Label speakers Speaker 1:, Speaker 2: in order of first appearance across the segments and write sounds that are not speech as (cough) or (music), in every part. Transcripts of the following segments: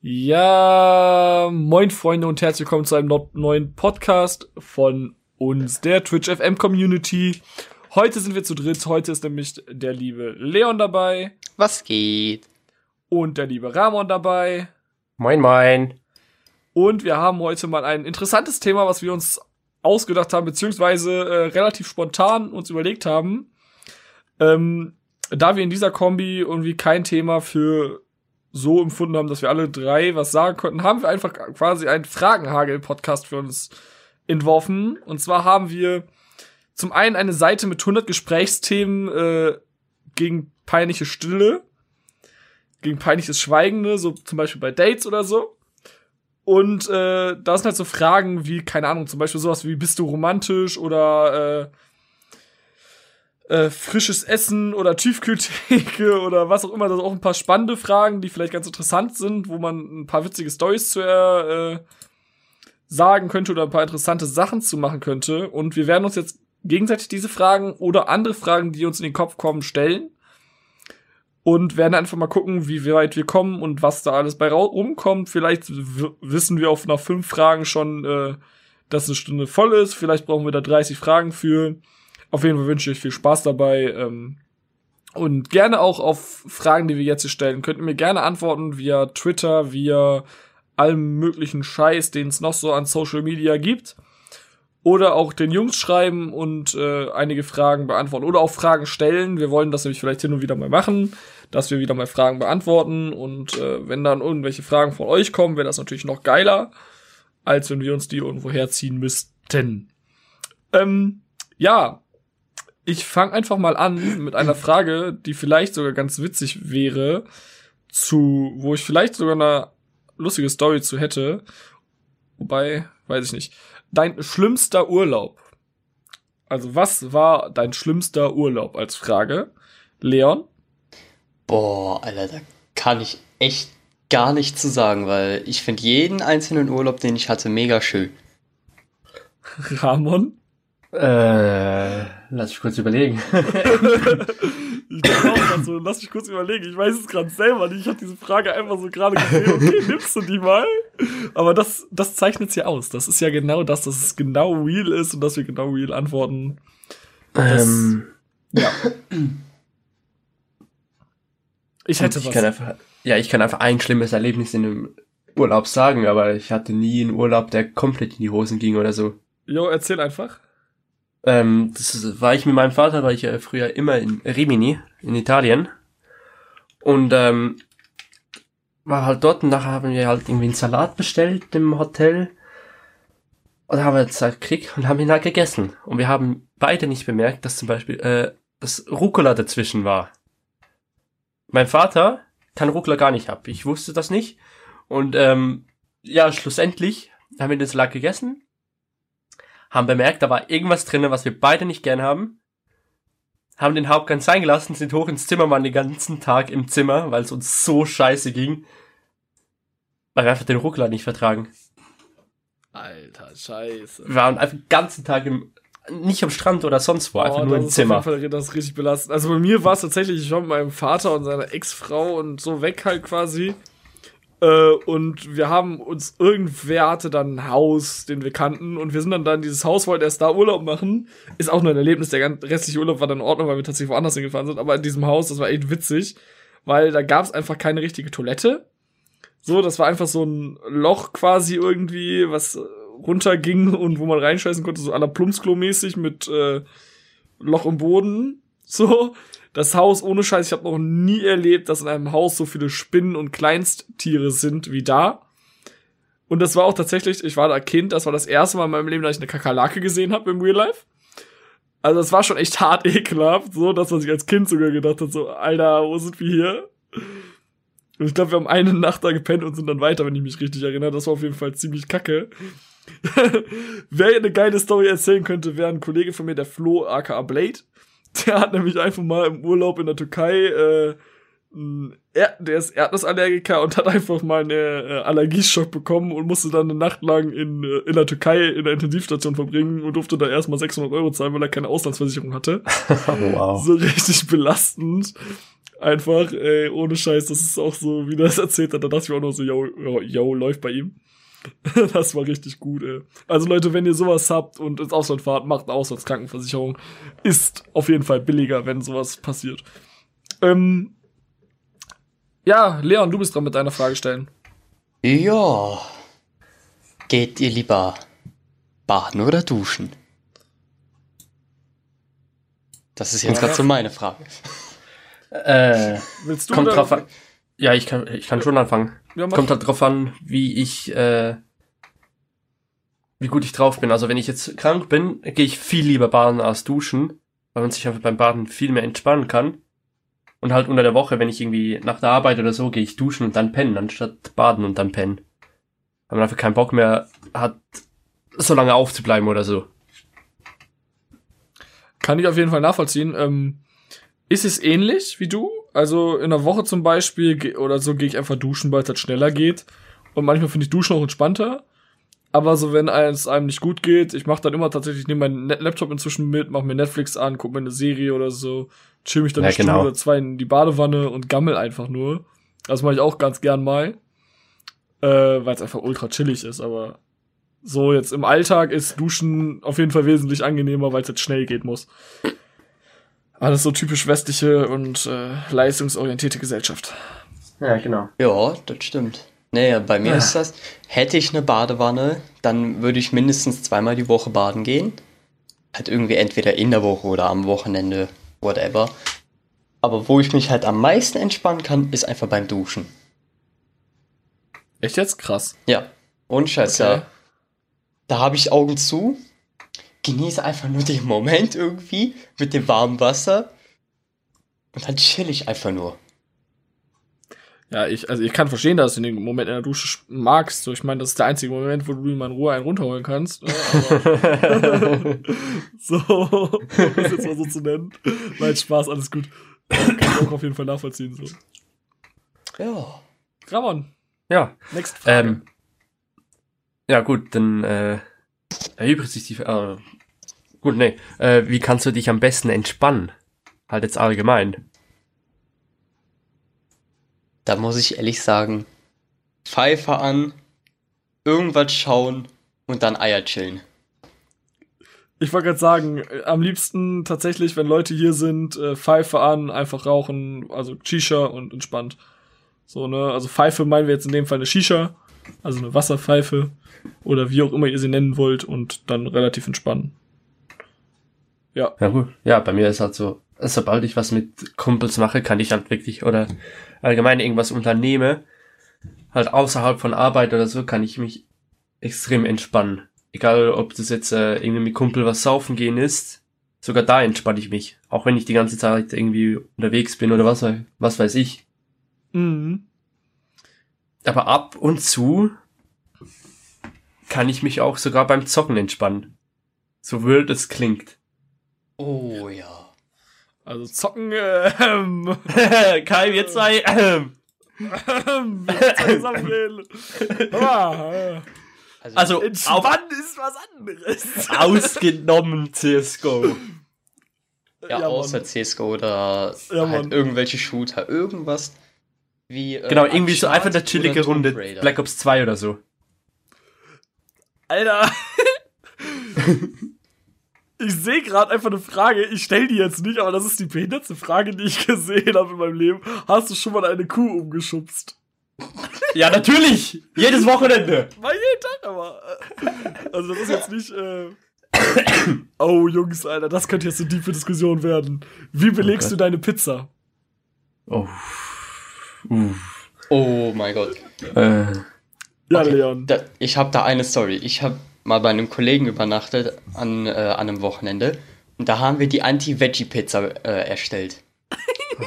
Speaker 1: Ja, moin Freunde und herzlich willkommen zu einem neuen Podcast von uns, der Twitch FM Community. Heute sind wir zu dritt. Heute ist nämlich der liebe Leon dabei.
Speaker 2: Was geht?
Speaker 1: Und der liebe Ramon dabei.
Speaker 3: Moin, moin.
Speaker 1: Und wir haben heute mal ein interessantes Thema, was wir uns ausgedacht haben, beziehungsweise äh, relativ spontan uns überlegt haben. Ähm, da wir in dieser Kombi irgendwie kein Thema für so empfunden haben, dass wir alle drei was sagen konnten, haben wir einfach quasi einen Fragenhagel-Podcast für uns entworfen. Und zwar haben wir zum einen eine Seite mit 100 Gesprächsthemen äh, gegen peinliche Stille, gegen peinliches Schweigende, so zum Beispiel bei Dates oder so. Und äh, da sind halt so Fragen wie, keine Ahnung, zum Beispiel sowas wie, bist du romantisch oder äh, äh, frisches Essen oder Tiefkühltheke (laughs) oder was auch immer. Das auch ein paar spannende Fragen, die vielleicht ganz interessant sind, wo man ein paar witzige Stories zu äh, sagen könnte oder ein paar interessante Sachen zu machen könnte. Und wir werden uns jetzt gegenseitig diese Fragen oder andere Fragen, die uns in den Kopf kommen, stellen. Und werden einfach mal gucken, wie weit wir kommen und was da alles bei rumkommt. Vielleicht wissen wir auf nach fünf Fragen schon, äh, dass eine Stunde voll ist. Vielleicht brauchen wir da 30 Fragen für. Auf jeden Fall wünsche ich viel Spaß dabei. Ähm, und gerne auch auf Fragen, die wir jetzt hier stellen. Könnt ihr mir gerne antworten via Twitter, via allem möglichen Scheiß, den es noch so an Social Media gibt. Oder auch den Jungs schreiben und äh, einige Fragen beantworten. Oder auch Fragen stellen. Wir wollen das nämlich vielleicht hin und wieder mal machen, dass wir wieder mal Fragen beantworten. Und äh, wenn dann irgendwelche Fragen von euch kommen, wäre das natürlich noch geiler, als wenn wir uns die irgendwo herziehen müssten. Ähm, ja, ich fange einfach mal an mit einer Frage, die vielleicht sogar ganz witzig wäre, zu, wo ich vielleicht sogar eine lustige Story zu hätte. Wobei, weiß ich nicht. Dein schlimmster Urlaub. Also, was war dein schlimmster Urlaub als Frage? Leon?
Speaker 2: Boah, Alter, da kann ich echt gar nichts zu sagen, weil ich finde jeden einzelnen Urlaub, den ich hatte, mega schön. (laughs)
Speaker 1: Ramon?
Speaker 3: Äh, lass mich kurz überlegen. (laughs)
Speaker 1: ich bin auch so, lass mich kurz überlegen. Ich weiß es gerade selber nicht. Ich habe diese Frage einfach so gerade gesehen. Okay, (laughs) nimmst du die mal? Aber das, das zeichnet ja aus. Das ist ja genau das, dass es genau real ist und dass wir genau real antworten. Das, ähm, ja. (clears throat)
Speaker 3: Ich hätte ich was. Kann einfach, ja, ich kann einfach ein schlimmes Erlebnis in einem Urlaub sagen, aber ich hatte nie einen Urlaub, der komplett in die Hosen ging oder so.
Speaker 1: Jo, erzähl einfach.
Speaker 3: Ähm, das war ich mit meinem Vater, war ich ja früher immer in Rimini, in Italien. Und ähm, war halt dort und nachher haben wir halt irgendwie einen Salat bestellt im Hotel. Und haben wir jetzt halt gekriegt und haben ihn halt gegessen. Und wir haben beide nicht bemerkt, dass zum Beispiel äh, das Rucola dazwischen war. Mein Vater kann Rucola gar nicht ab. Ich wusste das nicht. Und ähm, ja, schlussendlich haben wir den Salat gegessen haben bemerkt, da war irgendwas drin, was wir beide nicht gern haben. Haben den Hauptgang sein gelassen, sind hoch ins Zimmer, waren den ganzen Tag im Zimmer, weil es uns so scheiße ging. Weil wir einfach den Ruckler nicht vertragen.
Speaker 1: Alter, scheiße.
Speaker 3: Wir waren einfach den ganzen Tag im, nicht am Strand oder sonst wo, einfach oh, nur im Zimmer. Auf jeden
Speaker 1: Fall, das ist richtig belastend. Also bei mir war es tatsächlich, ich war mit meinem Vater und seiner Ex-Frau und so weg halt quasi. Äh, und wir haben uns, irgendwer hatte dann ein Haus, den wir kannten, und wir sind dann da in dieses Haus, wollten erst da Urlaub machen. Ist auch nur ein Erlebnis, der ganze restliche Urlaub war dann in Ordnung, weil wir tatsächlich woanders hingefahren sind, aber in diesem Haus, das war echt witzig, weil da gab es einfach keine richtige Toilette. So, das war einfach so ein Loch quasi irgendwie, was runterging und wo man reinscheißen konnte, so la Plumpsklo-mäßig mit äh, Loch im Boden. So, das Haus ohne Scheiß, ich habe noch nie erlebt, dass in einem Haus so viele Spinnen und Kleinsttiere sind wie da. Und das war auch tatsächlich, ich war da Kind, das war das erste Mal in meinem Leben, dass ich eine Kakerlake gesehen habe im Real Life. Also das war schon echt hart (laughs) ekelhaft, so dass man sich als Kind sogar gedacht hat, so, Alter, wo sind wir hier? Und ich glaube, wir haben eine Nacht da gepennt und sind dann weiter, wenn ich mich richtig erinnere. Das war auf jeden Fall ziemlich kacke. (laughs) Wer eine geile Story erzählen könnte, wäre ein Kollege von mir, der Flo aka Blade. (laughs) Der hat nämlich einfach mal im Urlaub in der Türkei, äh, er, der ist Erdnussallergiker und hat einfach mal einen äh, Allergieschock bekommen und musste dann eine Nacht lang in, äh, in der Türkei in der Intensivstation verbringen und durfte da erstmal 600 Euro zahlen, weil er keine Auslandsversicherung hatte. (laughs) (laughs) wow. So richtig belastend. Einfach, ey, ohne Scheiß, das ist auch so, wie er das erzählt hat, da dachte ich mir auch noch so, yo, yo, yo läuft bei ihm. (laughs) das war richtig gut, ey. Also Leute, wenn ihr sowas habt und ins Ausland fahrt, macht eine Auslandskrankenversicherung. Ist auf jeden Fall billiger, wenn sowas passiert. Ähm, ja, Leon, du bist dran mit deiner Frage stellen.
Speaker 2: Ja. Geht ihr lieber baden oder duschen? Das ist jetzt
Speaker 1: Ja.
Speaker 2: gerade so meine Frage.
Speaker 3: Äh,
Speaker 1: Willst du
Speaker 3: kommt
Speaker 1: oder-
Speaker 3: drauf an. Ja, ich kann, ich kann schon anfangen.
Speaker 1: Ja.
Speaker 3: Kommt halt drauf an, wie ich, äh, wie gut ich drauf bin. Also wenn ich jetzt krank bin, gehe ich viel lieber baden als duschen, weil man sich einfach beim Baden viel mehr entspannen kann. Und halt unter der Woche, wenn ich irgendwie nach der Arbeit oder so, gehe ich duschen und dann pennen, anstatt baden und dann pennen. Weil man einfach keinen Bock mehr hat, so lange aufzubleiben oder so.
Speaker 1: Kann ich auf jeden Fall nachvollziehen. Ähm, ist es ähnlich wie du? Also in der Woche zum Beispiel oder so gehe ich einfach duschen, weil es halt schneller geht. Und manchmal finde ich Duschen auch entspannter. Aber so, wenn es einem nicht gut geht, ich mache dann immer tatsächlich, nehme meinen Laptop inzwischen mit, mache mir Netflix an, gucke mir eine Serie oder so, chill mich dann
Speaker 3: Ja,
Speaker 1: eine Stunde
Speaker 3: genau.
Speaker 1: oder zwei in die Badewanne und gammel einfach nur. Das mache ich auch ganz gern mal. Äh, weil es einfach ultra chillig ist, aber so jetzt im Alltag ist Duschen auf jeden Fall wesentlich angenehmer, weil es jetzt schnell geht muss. Alles so typisch westliche und äh, leistungsorientierte Gesellschaft.
Speaker 3: Ja, genau.
Speaker 2: Ja, das stimmt. Naja, bei mir
Speaker 3: Ja.
Speaker 2: ist das, hätte ich eine Badewanne, dann würde ich mindestens zweimal die Woche baden gehen. Halt irgendwie entweder in der Woche oder am Wochenende, whatever. Aber wo ich mich halt am meisten entspannen kann, ist einfach beim Duschen.
Speaker 1: Echt jetzt krass.
Speaker 2: Ja, und Scheiß,
Speaker 1: Okay.
Speaker 2: ja. Da habe ich Augen zu, genieße einfach nur den Moment irgendwie mit dem warmen Wasser und dann chill ich einfach nur.
Speaker 1: Ja, ich, also ich kann verstehen, dass du den Moment in der Dusche sch- magst. So, ich meine, das ist der einzige Moment, wo du ihm in Ruhe einen runterholen kannst. ne? (laughs) Aber (laughs) so, um das jetzt mal so zu nennen. Nein, Spaß, alles gut. Kann ich auch auf jeden Fall nachvollziehen. So.
Speaker 2: Ja.
Speaker 1: Ramon,
Speaker 3: ja.
Speaker 1: next Frage.
Speaker 3: Ähm, ja, gut, dann äh, erübrigt sich die. Äh, gut, nee. Äh, wie kannst du dich am besten entspannen? Halt jetzt allgemein.
Speaker 2: Da muss ich ehrlich sagen, Pfeife an, irgendwas schauen und dann Eier chillen.
Speaker 1: Ich wollte gerade sagen, äh, am liebsten tatsächlich, wenn Leute hier sind, äh, Pfeife an, einfach rauchen, also Shisha und entspannt. So, ne? Also Pfeife meinen wir jetzt in dem Fall eine Shisha, also eine Wasserpfeife oder wie auch immer ihr sie nennen wollt und dann relativ entspannen. Ja,
Speaker 3: Ja, gut. Ja, bei mir ist halt so, sobald ich was mit Kumpels mache, kann ich halt wirklich, oder allgemein irgendwas unternehme, halt außerhalb von Arbeit oder so, kann ich mich extrem entspannen. Egal, ob das jetzt äh, irgendwie mit Kumpel was saufen gehen ist, sogar da entspanne ich mich. Auch wenn ich die ganze Zeit irgendwie unterwegs bin oder was, was weiß ich.
Speaker 1: mhm.
Speaker 3: Aber ab und zu kann ich mich auch sogar beim Zocken entspannen. So wild es klingt.
Speaker 2: Oh ja.
Speaker 1: also zocken, äh, ähm, (laughs)
Speaker 3: Kai, wir zwei. Ähm.
Speaker 1: zusammen
Speaker 3: Also auf,
Speaker 1: Entspannen ist was anderes.
Speaker 3: ausgenommen CSGO.
Speaker 2: Ja,
Speaker 1: Ja,
Speaker 2: außer
Speaker 1: Mann.
Speaker 2: CSGO oder
Speaker 1: Ja,
Speaker 2: halt
Speaker 1: Mann.
Speaker 2: irgendwelche Shooter, irgendwas wie. äh,
Speaker 3: Genau, irgendwie so einfach eine chillige Runde. Black Ops 2 oder so.
Speaker 1: Alter. (laughs) (laughs) Ich sehe gerade einfach eine Frage, ich stell die jetzt nicht, aber das ist die behindertste Frage, die ich gesehen habe in meinem Leben. Hast du schon mal eine Kuh umgeschubst?
Speaker 3: Ja, natürlich! Jedes Wochenende!
Speaker 1: Mal jeden Tag, aber. Also, das ist jetzt nicht. Äh oh, Jungs, Alter, das könnte jetzt eine tiefe Diskussion werden. Wie belegst
Speaker 3: Okay.
Speaker 1: du deine Pizza?
Speaker 3: Oh. Uh.
Speaker 2: Oh mein Gott.
Speaker 3: Äh.
Speaker 1: Ja,
Speaker 2: Okay,
Speaker 1: Leon.
Speaker 2: Da, ich habe da eine Story. Ich habe mal bei einem Kollegen übernachtet an, äh, an einem Wochenende und da haben wir die Anti-Veggie-Pizza äh, erstellt.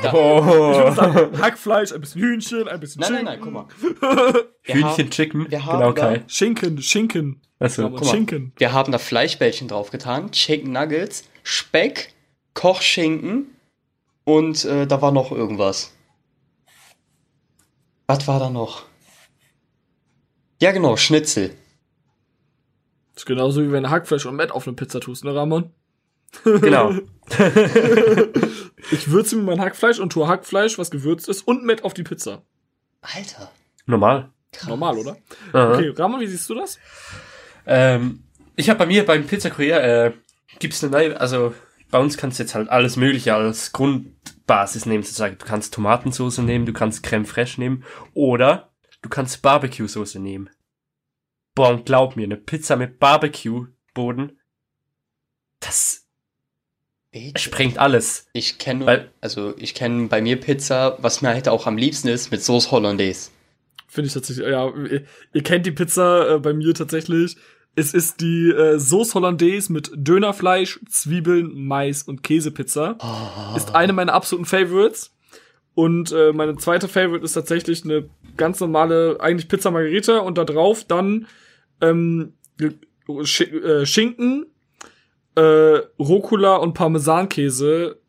Speaker 2: Da, (laughs)
Speaker 3: Oh.
Speaker 1: Hackfleisch, ein bisschen Hühnchen, ein bisschen
Speaker 2: nein, nein,
Speaker 1: Schinken.
Speaker 2: nein, guck mal. (laughs) Wir
Speaker 3: Hühnchen,
Speaker 2: haben,
Speaker 3: Chicken.
Speaker 2: wir haben
Speaker 3: genau,
Speaker 2: da-
Speaker 3: Kai.
Speaker 1: Schinken, Schinken.
Speaker 3: Achso.
Speaker 2: Guck mal.
Speaker 1: Schinken.
Speaker 2: wir haben da Fleischbällchen draufgetan, Chicken Nuggets, Speck, Kochschinken und äh, da war noch irgendwas. Was war da noch? Ja, genau, Schnitzel.
Speaker 1: Das ist genauso wie wenn du Hackfleisch und Met auf eine Pizza tust, ne, Ramon?
Speaker 3: Genau. (laughs)
Speaker 1: Ich würze mir mein Hackfleisch und tue Hackfleisch, was gewürzt ist, und Met auf die Pizza.
Speaker 2: Alter.
Speaker 3: Normal.
Speaker 2: Krass.
Speaker 1: Normal, oder?
Speaker 3: Aha.
Speaker 1: Okay, Ramon, wie siehst du das?
Speaker 3: Ähm, ich habe bei mir beim Pizzakurier, äh, gibt's eine neue, also bei uns kannst du jetzt halt alles Mögliche als Grundbasis nehmen, sozusagen. Du kannst Tomatensauce nehmen, du kannst Creme fraiche nehmen oder du kannst Barbecue-Soße nehmen. Boah, und glaub mir, eine Pizza mit Barbecue-Boden, das
Speaker 2: Bitte?
Speaker 3: sprengt alles.
Speaker 2: Ich kenne, also ich kenne bei mir Pizza, was mir halt auch am liebsten ist, mit Sauce Hollandaise.
Speaker 1: Finde ich tatsächlich, ja, ihr, ihr kennt die Pizza äh, bei mir tatsächlich. Es ist die äh, Sauce Hollandaise mit Dönerfleisch, Zwiebeln, Mais und Käsepizza.
Speaker 2: Oh.
Speaker 1: Ist eine meiner absoluten Favorites. Und äh, meine zweite Favorite ist tatsächlich eine ganz normale, eigentlich Pizza Margherita und da drauf dann ähm, Sch äh, Schinken, äh, Rucola und Parmesankäse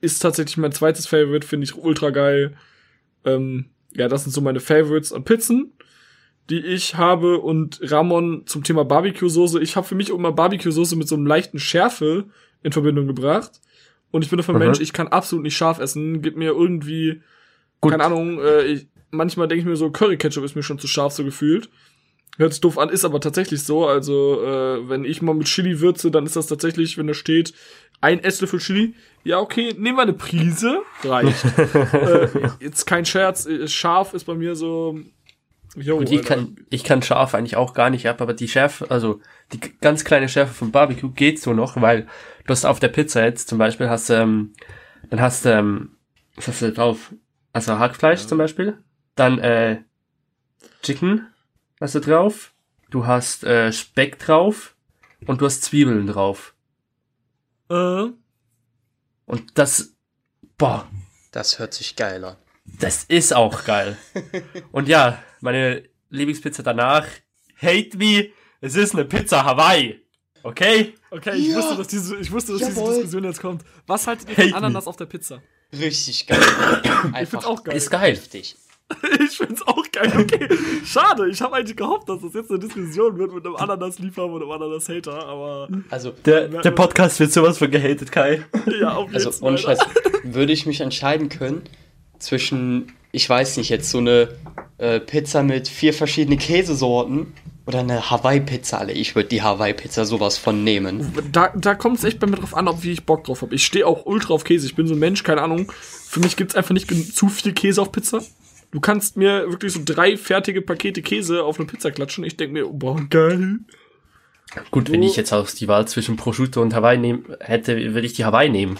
Speaker 1: ist tatsächlich mein zweites Favorite, finde ich ultra geil. Ähm, ja, das sind so meine Favorites an Pizzen, die ich habe. Und Ramon zum Thema Barbecue-Soße. Ich habe für mich immer Barbecue-Soße mit so einem leichten Schärfe in Verbindung gebracht. Und ich bin ein
Speaker 3: Mhm.
Speaker 1: Mensch, ich kann absolut nicht scharf essen. Gib mir irgendwie,
Speaker 3: Gut.
Speaker 1: keine Ahnung, äh, ich, manchmal denke ich mir so, Curry-Ketchup ist mir schon zu scharf so gefühlt. Hört sich doof an, ist aber tatsächlich so. Also, äh, wenn ich mal mit Chili würze, dann ist das tatsächlich, wenn da steht, ein Esslöffel Chili. Ja, okay, nehmen wir eine Prise. Reicht. (laughs) äh, jetzt kein Scherz, äh, scharf ist bei mir so. Jo,
Speaker 3: Und ich kann, ich kann scharf eigentlich auch gar nicht ab, aber die Schärfe, also die ganz kleine Schärfe vom Barbecue geht so noch, weil du hast auf der Pizza jetzt zum Beispiel hast, ähm, dann hast du, ähm, was hast du drauf? Also Hackfleisch zum Beispiel, dann äh, Chicken hast du drauf, du hast äh, Speck drauf und du hast Zwiebeln drauf.
Speaker 1: Äh,
Speaker 3: Und das, boah,
Speaker 2: Das hört sich geil an.
Speaker 3: Das ist auch geil. (laughs) Und ja, meine Lieblingspizza danach, hate me, es ist eine Pizza Hawaii. Okay?
Speaker 1: okay, ich
Speaker 2: Ja.
Speaker 1: wusste, dass diese, ich wusste, dass diese. Diskussion jetzt kommt. Was haltet ihr von
Speaker 3: Hate me.
Speaker 1: Ananas auf der Pizza?
Speaker 2: Richtig geil.
Speaker 1: Ich find's auch geil.
Speaker 3: Ist geil.
Speaker 2: Heftig. (laughs)
Speaker 1: Ich find's auch geil, okay. Schade, ich habe eigentlich gehofft, dass das jetzt eine Diskussion wird mit einem Ananas-Liebhaber und einem Ananas-Hater, aber
Speaker 2: Also,
Speaker 3: Der, der Podcast wird sowas von gehatet, Kai. (laughs)
Speaker 1: ja, auf jeden
Speaker 2: also
Speaker 1: Fall.
Speaker 2: ohne Scheiß, würde ich mich entscheiden können zwischen, ich weiß nicht, jetzt so eine äh, Pizza mit vier verschiedenen Käsesorten oder eine Hawaii-Pizza, alle. Ich würde die Hawaii-Pizza sowas von nehmen.
Speaker 1: Da, da kommt es echt bei mir drauf an, ob wie ich Bock drauf habe. Ich stehe auch ultra auf Käse. Ich bin so ein Mensch, keine Ahnung. Für mich gibt's einfach nicht zu viel Käse auf Pizza. Du kannst mir wirklich so drei fertige Pakete Käse auf eine Pizza klatschen. Ich denk mir, oh, boah, geil.
Speaker 3: Gut, wenn ich jetzt aus die Wahl zwischen Prosciutto und Hawaii nehmen hätte, würde ich die Hawaii nehmen.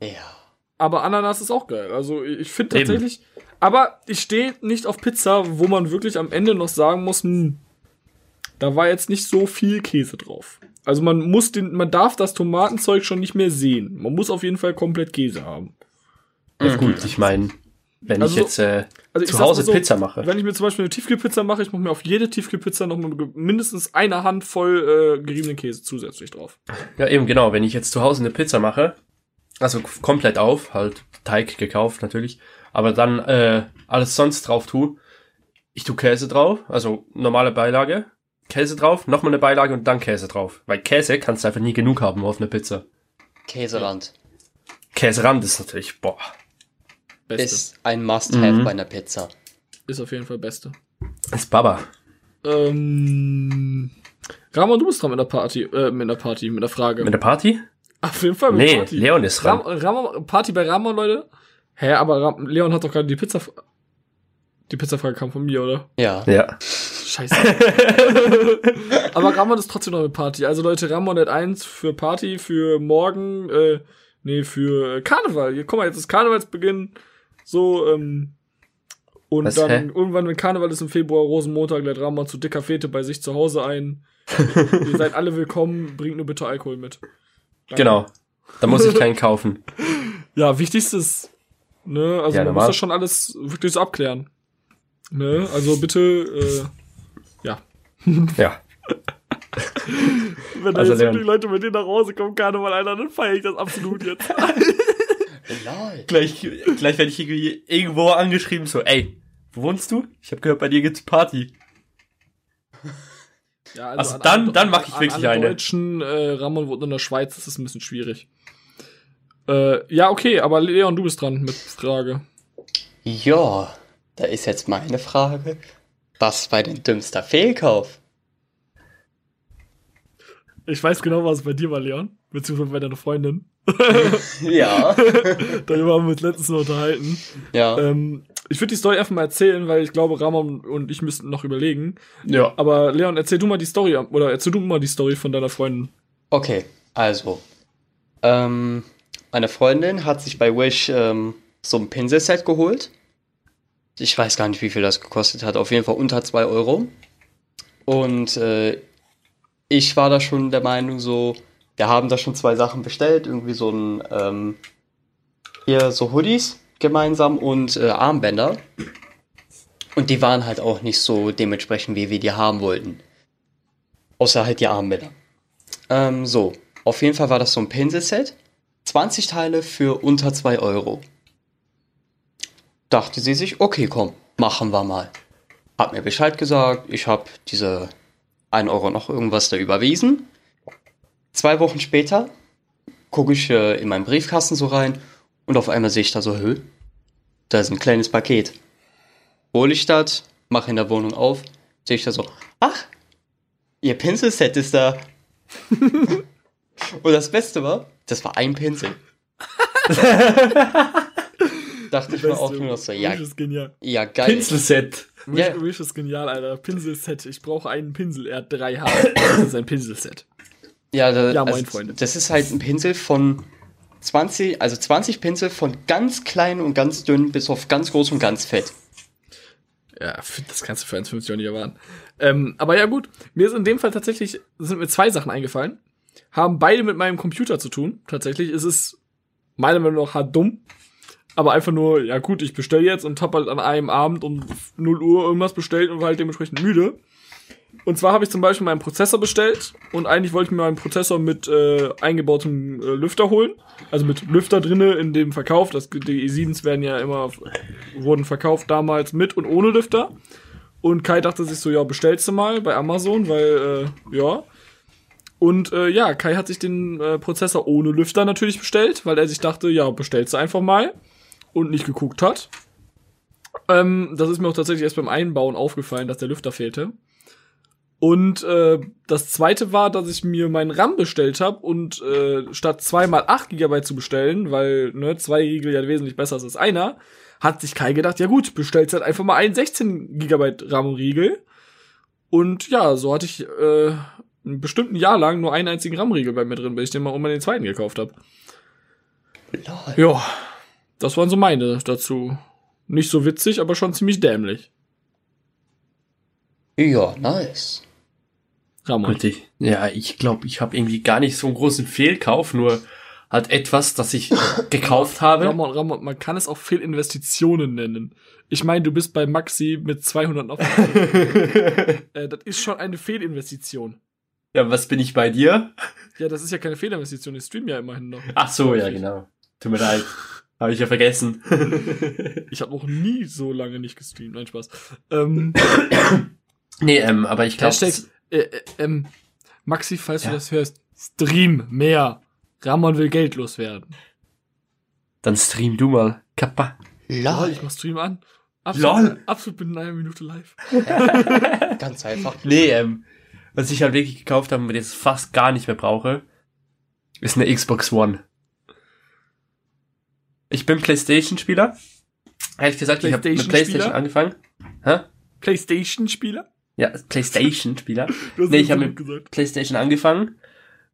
Speaker 2: Ja.
Speaker 1: Aber Ananas ist auch geil. Also ich finde
Speaker 3: Eben.
Speaker 1: tatsächlich. Aber ich stehe nicht auf Pizza, wo man wirklich am Ende noch sagen muss, hm, da war jetzt nicht so viel Käse drauf. Also man muss den, man darf das Tomatenzeug schon nicht mehr sehen. Man muss auf jeden Fall komplett Käse haben.
Speaker 3: Ja, gut, ich meine, wenn
Speaker 1: Also
Speaker 3: ich jetzt äh,
Speaker 1: Also ich
Speaker 3: zu
Speaker 1: mal
Speaker 3: Hause
Speaker 1: so,
Speaker 3: Pizza mache.
Speaker 1: Wenn ich mir zum Beispiel eine Tiefkühlpizza mache, ich mache mir auf jede Tiefkühlpizza noch mindestens eine Hand voll äh, geriebenen Käse zusätzlich drauf.
Speaker 3: Ja, eben genau, wenn ich jetzt zu Hause eine Pizza mache, also komplett auf, halt Teig gekauft natürlich, aber dann äh, alles sonst drauf tue, ich tu Käse drauf, also normale Beilage, Käse drauf, nochmal eine Beilage und dann Käse drauf. Weil Käse kannst du einfach nie genug haben auf einer Pizza.
Speaker 2: Käserand
Speaker 3: Käserand ist natürlich, boah,
Speaker 1: Beste. Ist,
Speaker 2: ist ein Must-Have
Speaker 3: Mhm.
Speaker 2: bei einer Pizza.
Speaker 1: auf jeden Fall Beste.
Speaker 3: ist Baba.
Speaker 1: Ähm, Ramon, du bist dran mit der Party, äh, mit der Party, mit der Frage.
Speaker 3: Mit der Party?
Speaker 1: auf jeden Fall mit
Speaker 3: Nee,
Speaker 1: Party.
Speaker 3: Leon ist
Speaker 1: Ram,
Speaker 3: dran.
Speaker 1: Ramon, Party bei Ramon, Leute. Hä, aber Ram, Leon hat doch gerade die Pizza. Die Pizzafrage kam von mir, oder?
Speaker 2: Ja.
Speaker 3: Ja.
Speaker 1: Scheiße. (laughs) Aber Ramon ist trotzdem noch eine Party. Also Leute, Ramon hat eins für Party, für morgen, äh, nee, für Karneval. Hier, guck mal, jetzt ist Karnevalsbeginn. So, ähm, und
Speaker 3: Was,
Speaker 1: dann
Speaker 3: hä?
Speaker 1: irgendwann, wenn Karneval ist im Februar, Rosenmontag, lädt Ramon zu dicker Fete bei sich zu Hause ein. (laughs) Ihr seid alle willkommen, bringt nur bitte Alkohol mit. Danke.
Speaker 3: Genau. Da muss ich keinen kaufen. (laughs)
Speaker 1: Ja, wichtigstes, ne, also
Speaker 3: Ja,
Speaker 1: man
Speaker 3: normal.
Speaker 1: muss das schon alles wirklich so abklären. Ne, also bitte, äh, ja.
Speaker 3: Ja. (laughs)
Speaker 1: Wenn da
Speaker 3: Also,
Speaker 1: jetzt wirklich Leute mit dir nach Hause kommen, Karneval, Alter, dann feiere ich das absolut jetzt.
Speaker 2: Lol.
Speaker 3: Gleich, gleich werde ich irgendwie irgendwo angeschrieben, so, ey, wo wohnst du? Ich habe gehört, bei dir gibt's Party. (laughs)
Speaker 1: Ja,
Speaker 3: Also
Speaker 1: an
Speaker 3: dann-
Speaker 1: alle-
Speaker 3: dann mach ich
Speaker 1: an
Speaker 3: wirklich
Speaker 1: alle
Speaker 3: eine.
Speaker 1: Deutschen, äh, Ramon wohnt in der Schweiz, das ist ein bisschen schwierig. Äh, ja, okay, aber Leon, du bist dran mit Frage.
Speaker 2: Ja, da ist jetzt meine Frage. Was war dein dümmster Fehlkauf?
Speaker 1: Ich weiß genau, was bei dir war, Leon. Beziehungsweise bei deiner Freundin. (laughs)
Speaker 2: Ja. (laughs)
Speaker 1: Darüber haben wir uns letztens noch unterhalten.
Speaker 2: ja.
Speaker 1: Ähm, ich würde die Story einfach mal erzählen, weil ich glaube, Ramon und ich müssten noch überlegen.
Speaker 3: Ja.
Speaker 1: Aber Leon, erzähl du mal die Story, oder erzähl du mal die Story von deiner Freundin.
Speaker 2: Okay, also. Ähm, meine Freundin hat sich bei Wish ähm, so ein Pinselset geholt. Ich weiß gar nicht, wie viel das gekostet hat. Auf jeden Fall unter 2 Euro. Und äh, ich war da schon der Meinung, so, wir haben da schon zwei Sachen bestellt. Irgendwie so ein, ähm, hier so Hoodies gemeinsam und äh, Armbänder. Und die waren halt auch nicht so dementsprechend, wie wir die haben wollten. Außer halt die Armbänder. Ähm, so, auf jeden Fall war das so ein Pinselset. 20 Teile für unter 2 Euro. Dachte sie sich, okay, komm, machen wir mal. Hat mir Bescheid gesagt, ich habe diese 1 Euro noch irgendwas da überwiesen. Zwei Wochen später gucke ich äh, in meinen Briefkasten so rein und auf einmal sehe ich da so, hö, da ist ein kleines Paket. Hol ich das, mache in der Wohnung auf, sehe ich da so, ach, ihr Pinselset ist da. (laughs) Und das Beste war, das war ein Pinsel. (laughs) Dachte ich mir auch nur noch so, ja,
Speaker 1: Wish ist genial.
Speaker 2: ja geil.
Speaker 3: Pinselset.
Speaker 1: Wish,
Speaker 2: Ja.
Speaker 1: Wish ist genial, Alter. Pinselset. Ich brauche einen Pinsel. Er hat drei Haare. Das ist ein Pinselset.
Speaker 2: Ja, da,
Speaker 1: Ja, moin,
Speaker 2: also,
Speaker 1: Freunde.
Speaker 2: Das ist halt ein Pinsel von 20, also 20 Pinsel von ganz klein und ganz dünn bis auf ganz groß und ganz fett.
Speaker 1: Ja, das kannst du für 1,50 auch nicht erwarten. Ähm, aber ja, gut. Mir ist in dem Fall tatsächlich, sind mir zwei Sachen eingefallen. Haben beide mit meinem Computer zu tun. Tatsächlich ist es meiner Meinung nach hart dumm. Aber einfach nur, ja gut, ich bestelle jetzt und hab halt an einem Abend um 0 Uhr irgendwas bestellt und war halt dementsprechend müde. Und zwar habe ich zum Beispiel meinen Prozessor bestellt und eigentlich wollte ich mir meinen Prozessor mit äh, eingebautem äh, Lüfter holen. Also mit Lüfter drinne in dem Verkauf. Das, die i7s werden ja immer, wurden verkauft damals mit und ohne Lüfter. Und Kai dachte sich so, ja, bestellst du mal bei Amazon, weil, äh, ja. Und äh, ja, Kai hat sich den äh, Prozessor ohne Lüfter natürlich bestellt, weil er sich dachte, ja, bestellst du einfach mal und nicht geguckt hat. Ähm, das ist mir auch tatsächlich erst beim Einbauen aufgefallen, dass der Lüfter fehlte. Und äh, das zweite war, dass ich mir meinen RAM bestellt habe und äh, statt zweimal 8 GB zu bestellen, weil ne, zwei Riegel ja wesentlich besser ist als einer, hat sich Kai gedacht, ja gut, bestellst halt einfach mal einen 16 GB RAM-Riegel. Und ja, so hatte ich äh, ein bestimmten Jahr lang nur einen einzigen RAM-Riegel bei mir drin, bis ich den mal um den zweiten gekauft habe. Ja, das waren so meine dazu. Nicht so witzig, aber schon ziemlich dämlich.
Speaker 2: Ja, nice.
Speaker 1: Ramon.
Speaker 3: Gut, ich, ja, ich glaube, ich habe irgendwie gar nicht so einen großen Fehlkauf, nur halt etwas, das ich (laughs) gekauft habe.
Speaker 1: Ramon, Ramon, man kann es auch Fehlinvestitionen nennen. Ich meine, du bist bei Maxi mit 200 noch. (laughs) äh, das ist schon eine Fehlinvestition.
Speaker 3: Ja, was bin ich bei dir?
Speaker 1: Ja, das ist ja keine Fehlinvestition. Ich stream ja immerhin noch.
Speaker 3: Ach so, ja, genau. Tut mir leid. Habe ich ja vergessen. (laughs)
Speaker 1: Ich habe noch nie so lange nicht gestreamt. Nein, Spaß. Ähm,
Speaker 3: nee, ähm, aber ich glaube,
Speaker 1: Hashtag, äh, äh, ähm, Maxi, falls
Speaker 3: Ja.
Speaker 1: du das hörst, stream mehr. Ramon will Geld loswerden.
Speaker 3: dann stream du mal. Kappa.
Speaker 1: Lol,
Speaker 2: Lol.
Speaker 1: ich mach Stream an. Absolut,
Speaker 3: Lol.
Speaker 1: absolut bin in einer Minute live. (laughs)
Speaker 2: Ganz einfach.
Speaker 3: Nee, ähm, was ich halt wirklich gekauft habe und jetzt fast gar nicht mehr brauche, ist eine Xbox One. Ich bin Playstation-Spieler. Ehrlich gesagt, ich habe mit
Speaker 1: PlayStation-Spieler?
Speaker 3: Playstation angefangen. Hä?
Speaker 1: Playstation-Spieler?
Speaker 3: Ja, Playstation-Spieler. (laughs) Nee, ich
Speaker 1: so
Speaker 3: hab
Speaker 1: gut
Speaker 3: mit-
Speaker 1: gesagt.
Speaker 3: Playstation angefangen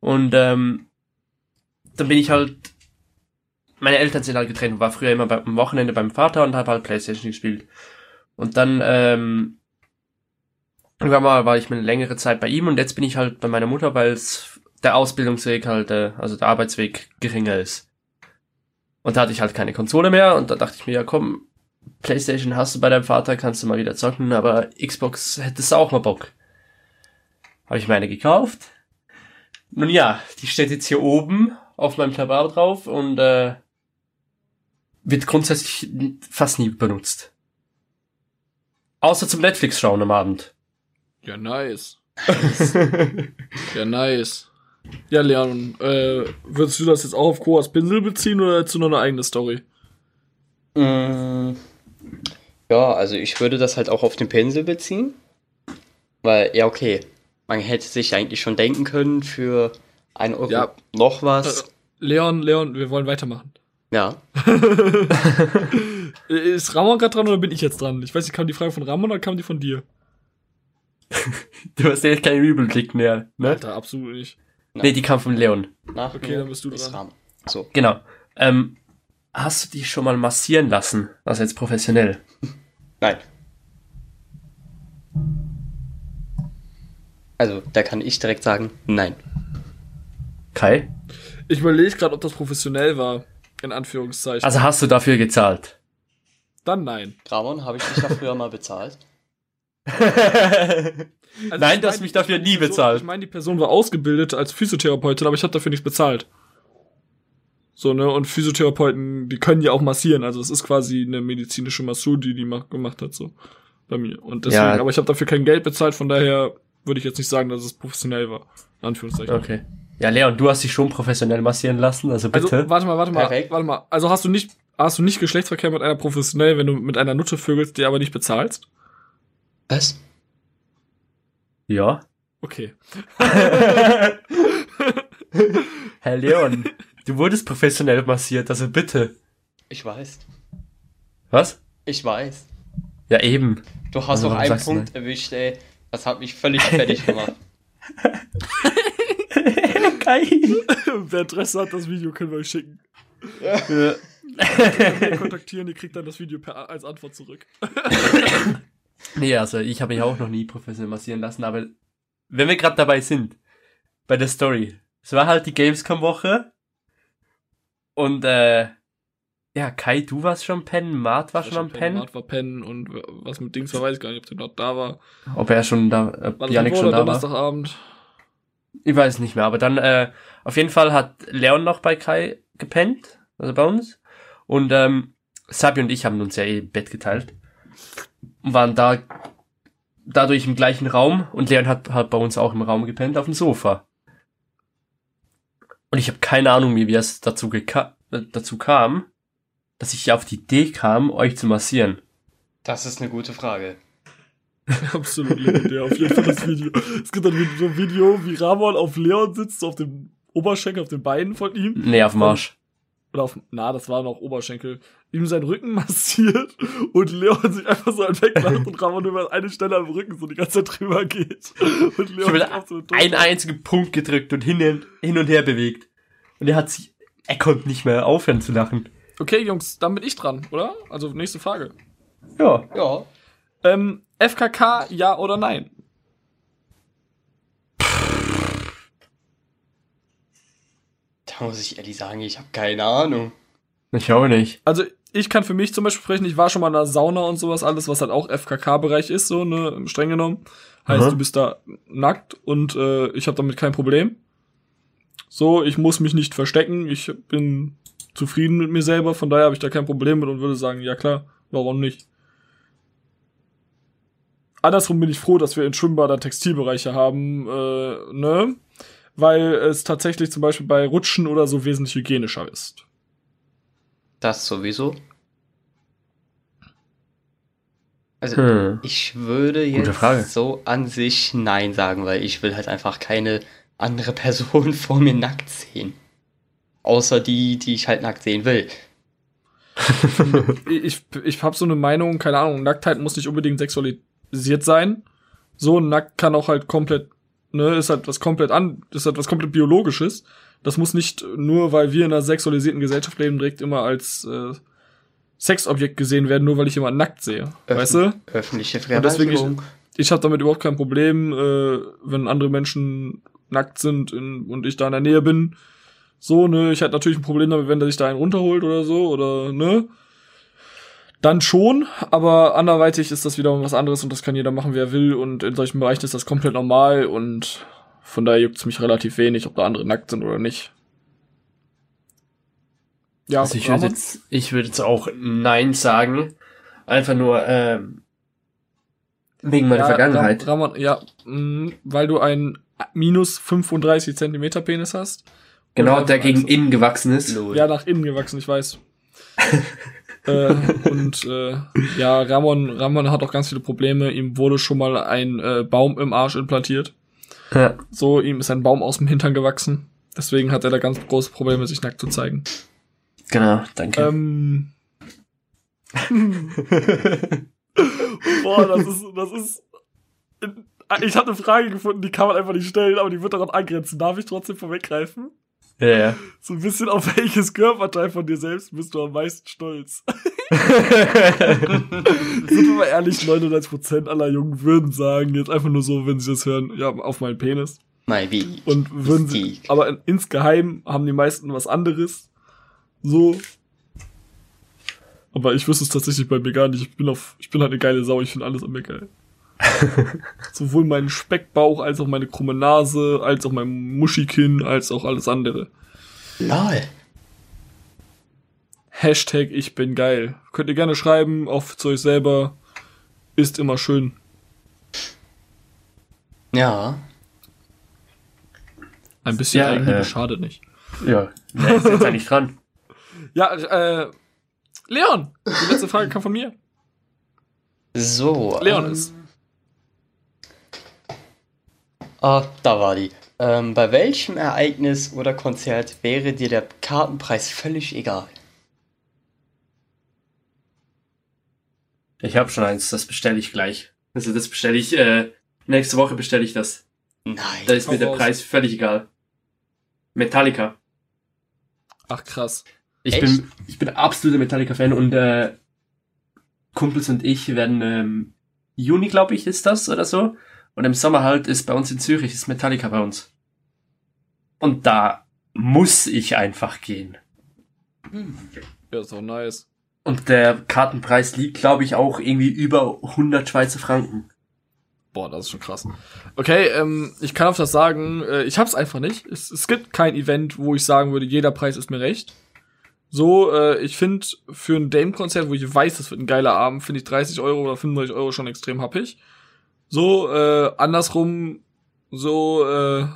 Speaker 3: und ähm, dann bin ich halt meine Eltern sind halt getrennt, war früher immer beim, am Wochenende beim Vater und habe halt Playstation gespielt. Und dann ähm, irgendwann mal war ich eine längere Zeit bei ihm und jetzt bin ich halt bei meiner Mutter, weil der Ausbildungsweg halt, äh, also der Arbeitsweg geringer ist. Und da hatte ich halt keine Konsole mehr und da dachte ich mir, ja komm, Playstation hast du bei deinem Vater, kannst du mal wieder zocken, aber Xbox hättest du auch mal Bock. Habe ich meine gekauft. Nun ja, die steht jetzt hier oben auf meinem Tabau drauf und äh, wird grundsätzlich fast nie benutzt. Außer zum Netflix schauen am Abend.
Speaker 1: Ja, nice. (laughs) Ja, nice. Ja, Leon, äh, würdest du das jetzt auch auf Koas Pinsel beziehen oder hättest du noch eine eigene Story?
Speaker 2: Mm, ja, also ich würde das halt auch auf den Pinsel beziehen. Weil, ja, okay. Man hätte sich eigentlich schon denken können, für ein Euro
Speaker 1: Ja.
Speaker 2: noch was.
Speaker 1: Leon, Leon, wir wollen weitermachen.
Speaker 2: Ja.
Speaker 1: Äh, (laughs) Ist Ramon gerade dran oder bin ich jetzt dran? Ich weiß nicht, kam die Frage von Ramon oder kam die von dir? (laughs)
Speaker 3: Du hast ja jetzt keinen Überblick mehr, ne?
Speaker 1: Alter, absolut nicht.
Speaker 3: Nee, die kam von Leon.
Speaker 2: Nach
Speaker 1: Okay, dann bist du dran.
Speaker 2: Rahmen. So.
Speaker 3: Genau. Ähm, hast du dich schon mal massieren lassen? Also jetzt professionell.
Speaker 2: Nein. Also, da kann ich direkt sagen, nein.
Speaker 3: Kai?
Speaker 1: Ich überlege gerade, ob das professionell war. In Anführungszeichen.
Speaker 3: Also hast du dafür gezahlt?
Speaker 1: Dann nein.
Speaker 2: Ramon, habe ich dich da früher mal bezahlt? (laughs)
Speaker 1: Also
Speaker 3: Nein, du hast mich dafür nie
Speaker 1: Person-
Speaker 3: bezahlt.
Speaker 1: Ich meine, die Person war ausgebildet als Physiotherapeutin, aber ich habe dafür nichts bezahlt. So, ne? Und Physiotherapeuten, die können ja auch massieren. Also es ist quasi eine medizinische Massur, die die ma- gemacht hat, so. Bei mir. Und deswegen,
Speaker 3: Ja.
Speaker 1: aber ich habe dafür kein Geld bezahlt, von daher würde ich jetzt nicht sagen, dass es professionell war. In Anführungszeichen.
Speaker 3: Okay. Ja, Leon, du hast dich schon professionell massieren lassen, also
Speaker 1: Also,
Speaker 3: bitte.
Speaker 1: warte mal, warte mal,
Speaker 2: Perfekt.
Speaker 1: warte mal. Also hast du nicht, hast du nicht Geschlechtsverkehr mit einer professionell, wenn du mit einer Nutte vögelst, die aber nicht bezahlst?
Speaker 2: Was?
Speaker 3: ja.
Speaker 1: Okay. (laughs)
Speaker 3: Herr Leon, du wurdest professionell massiert, also bitte.
Speaker 2: Ich weiß.
Speaker 3: Was?
Speaker 2: Ich weiß.
Speaker 3: Ja, eben.
Speaker 2: Du hast
Speaker 3: Also,
Speaker 2: noch
Speaker 3: warum
Speaker 2: einen Punkt erwischt, ey. Das hat mich völlig fertig (laughs) gemacht.
Speaker 3: Kai.
Speaker 1: Wer Interesse hat, das Video können wir euch schicken.
Speaker 3: Ja.
Speaker 1: Wir (laughs) kontaktieren, ihr kriegt dann das Video per, als Antwort zurück. (laughs)
Speaker 3: Nee, also ich habe mich auch noch nie professionell massieren lassen, aber wenn wir gerade dabei sind, bei der Story. Es war halt die Gamescom-Woche und äh, ja, Kai, du warst schon pennen, Mart war schon am pennen.
Speaker 1: Mart war pennen und was mit Dings war, weiß ich gar nicht, ob der noch da war.
Speaker 3: Ob er schon da, ob
Speaker 1: War
Speaker 3: Janik schon da war.
Speaker 1: Donnerstagabend?
Speaker 3: Ich weiß nicht mehr, aber dann, äh, auf jeden Fall hat Leon noch bei Kai gepennt, also bei uns. Und ähm, Sabi und ich haben uns ja eh Bett geteilt. Und waren da dadurch im gleichen Raum und Leon hat, hat bei uns auch im Raum gepennt, auf dem Sofa. Und ich habe keine Ahnung mehr, wie es dazu, äh, dazu kam, dass ich auf die Idee kam, euch zu massieren.
Speaker 2: Das ist eine gute Frage. (laughs)
Speaker 1: Absolut legendär, auf jeden Fall das Video. Es gibt dann so ein Video, wie Ramon auf Leon sitzt, so auf dem Oberschenkel, auf den Beinen von ihm.
Speaker 3: Nee, auf dem Arsch.
Speaker 1: Oder auf, na, das war noch Oberschenkel. Ihm seinen Rücken (laughs) massiert und Leon sich einfach so einen weglacht und Ramon über eine Stelle am Rücken so die ganze Zeit drüber geht. Und
Speaker 3: Ich
Speaker 1: Leon
Speaker 3: habe
Speaker 1: sich auf so eine
Speaker 3: einen einzigen Punkt gedrückt und hin, und- hin und her bewegt. Und er hat sich, er konnte nicht mehr aufhören zu lachen.
Speaker 1: Okay, Jungs, dann bin ich dran, oder? Also nächste Frage.
Speaker 3: Ja.
Speaker 2: Ja.
Speaker 1: Ähm, FKK, ja oder nein?
Speaker 2: Da muss ich ehrlich sagen, ich habe keine Ahnung.
Speaker 3: Ich auch nicht.
Speaker 1: Also ich kann für mich zum Beispiel sprechen, ich war schon mal in der Sauna und sowas alles, was halt auch FKK-Bereich ist, so, ne, streng genommen. Heißt,
Speaker 3: Aha.
Speaker 1: du bist da nackt und äh, ich habe damit kein Problem. So, ich muss mich nicht verstecken, ich bin zufrieden mit mir selber, von daher habe ich da kein Problem mit und würde sagen, ja klar, warum nicht? Andersrum bin ich froh, dass wir in Schwimmbad Textilbereiche haben, äh, ne? Weil es tatsächlich zum Beispiel bei Rutschen oder so wesentlich hygienischer ist.
Speaker 2: Das sowieso. Also,
Speaker 3: Hm.
Speaker 2: ich würde jetzt
Speaker 3: Frage.
Speaker 2: so an sich Nein sagen, weil ich will halt einfach keine andere (laughs) Person vor mir nackt sehen. Außer die, die ich halt nackt sehen will. (laughs)
Speaker 1: ich, ich habe so eine Meinung, keine Ahnung, Nacktheit muss nicht unbedingt sexualisiert sein. So nackt kann auch halt komplett, ne, ist halt was komplett an, ist halt was komplett biologisches. Das muss nicht nur, weil wir in einer sexualisierten Gesellschaft leben, direkt immer als äh, Sexobjekt gesehen werden, nur weil ich jemanden nackt sehe.
Speaker 2: Öffn-
Speaker 1: Weißt du?
Speaker 2: Öffentliche
Speaker 1: Und deswegen ich, ich habe damit überhaupt kein Problem, äh, wenn andere Menschen nackt sind in, und ich da in der Nähe bin. So, ne, ich hätte natürlich ein Problem damit, wenn der sich da einen runterholt oder so, oder, ne? Dann schon, aber anderweitig ist das wieder was anderes und das kann jeder machen, wie er will und in solchen Bereichen ist das komplett normal und von daher juckt's mich relativ wenig, ob da andere nackt sind oder nicht. Ja,
Speaker 3: Also ich würde jetzt, ich würde jetzt auch Nein sagen. Einfach nur, ähm, Wegen meiner
Speaker 1: ja,
Speaker 3: Vergangenheit.
Speaker 1: Ram Ramon, ja, mh, weil du einen minus 35 Zentimeter Penis hast.
Speaker 3: genau, der gegen
Speaker 1: Angst-
Speaker 3: innen gewachsen ist.
Speaker 1: Ja, nach innen gewachsen, ich weiß. (laughs) äh, und äh, ja, Ramon, Ramon hat auch ganz viele Probleme. Ihm wurde schon mal ein äh, Baum im Arsch implantiert.
Speaker 3: Ja.
Speaker 1: So, ihm ist ein Baum aus dem Hintern gewachsen. Deswegen hat er da ganz große Probleme, sich nackt zu zeigen.
Speaker 3: Genau, danke.
Speaker 1: Ähm. (laughs) (laughs) Boah, das ist, das ist. Ich habe eine Frage gefunden, die kann man einfach nicht stellen, aber die wird daran angrenzen. Darf ich trotzdem vorweggreifen?
Speaker 3: Ja, ja.
Speaker 1: So ein bisschen auf welches Körperteil von dir selbst bist du am meisten stolz? (laughs) Sind wir mal ehrlich, 99% aller Jungen würden sagen, jetzt einfach nur so, wenn sie das hören, ja, auf meinen Penis.
Speaker 2: My Beach.
Speaker 1: Und würden sie, aber in, insgeheim haben die meisten was anderes. So. Aber ich wüsste es tatsächlich bei mir gar nicht. Ich bin auf, ich bin halt eine geile Sau, ich finde alles an mir geil. (laughs) Sowohl meinen Speckbauch, als auch meine krumme Nase, als auch mein Muschikinn, als auch alles andere.
Speaker 2: Lol.
Speaker 1: Hashtag ich bin geil. Könnt ihr gerne schreiben, auf zu euch selber. Ist immer schön.
Speaker 2: Ja.
Speaker 1: Ein bisschen
Speaker 3: Ja,
Speaker 1: Eigenliebe
Speaker 3: äh.
Speaker 1: schadet nicht.
Speaker 3: ja. Wer ist jetzt eigentlich dran? (laughs)
Speaker 1: Ja, äh, Leon, die letzte Frage kam von mir.
Speaker 2: So.
Speaker 1: Leon
Speaker 2: ähm,
Speaker 1: ist.
Speaker 2: Ah, da war die. Ähm, bei welchem Ereignis oder Konzert wäre dir der Kartenpreis völlig egal?
Speaker 3: Ich habe schon eins, das bestelle ich gleich. Also das bestelle ich, äh, nächste Woche bestelle ich das.
Speaker 2: Nein.
Speaker 3: Da ist mir der
Speaker 1: raus.
Speaker 3: Preis völlig egal. Metallica.
Speaker 1: Ach krass.
Speaker 3: Ich
Speaker 2: Echt?
Speaker 3: bin, ich bin absoluter Metallica-Fan und äh, Kumpels und ich werden ähm, Juni, glaube ich, ist das oder so. Und im Sommer halt ist bei uns in Zürich ist Metallica bei uns. Und da muss ich einfach gehen.
Speaker 1: Ja, ist auch nice.
Speaker 3: Und der Kartenpreis liegt, glaube ich, auch irgendwie über 100 Schweizer Franken.
Speaker 1: Boah, das ist schon krass. Okay, ähm, ich kann auf das sagen, äh, ich hab's einfach nicht. Es, es gibt kein Event, wo ich sagen würde, jeder Preis ist mir recht. So, äh, ich finde für ein Dame-Konzert, wo ich weiß, das wird ein geiler Abend, finde ich 30 Euro oder 35 Euro schon extrem happig. So, äh, andersrum, so, äh,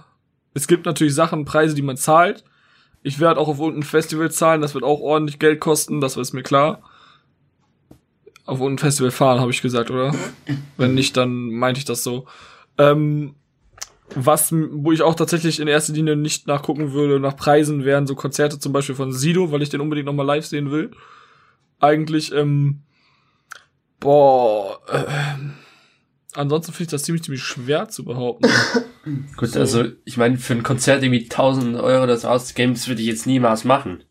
Speaker 1: es gibt natürlich Sachen, Preise, die man zahlt. Ich werde auch auf irgendein Festival zahlen, das wird auch ordentlich Geld kosten, das ist mir klar. Auf irgendein Festival fahren, habe ich gesagt, oder? Wenn nicht, dann meinte ich das so. Ähm, was, wo ich auch tatsächlich in erster Linie nicht nachgucken würde, nach Preisen, wären so Konzerte zum Beispiel von Sido, weil ich den unbedingt nochmal live sehen will. Eigentlich, ähm, boah, ähm, ansonsten finde ich das ziemlich, ziemlich schwer zu behaupten. (laughs)
Speaker 3: Gut,
Speaker 1: So.
Speaker 3: also ich meine, für ein Konzert irgendwie 1000 Euro das auszugeben, das würde ich jetzt niemals machen.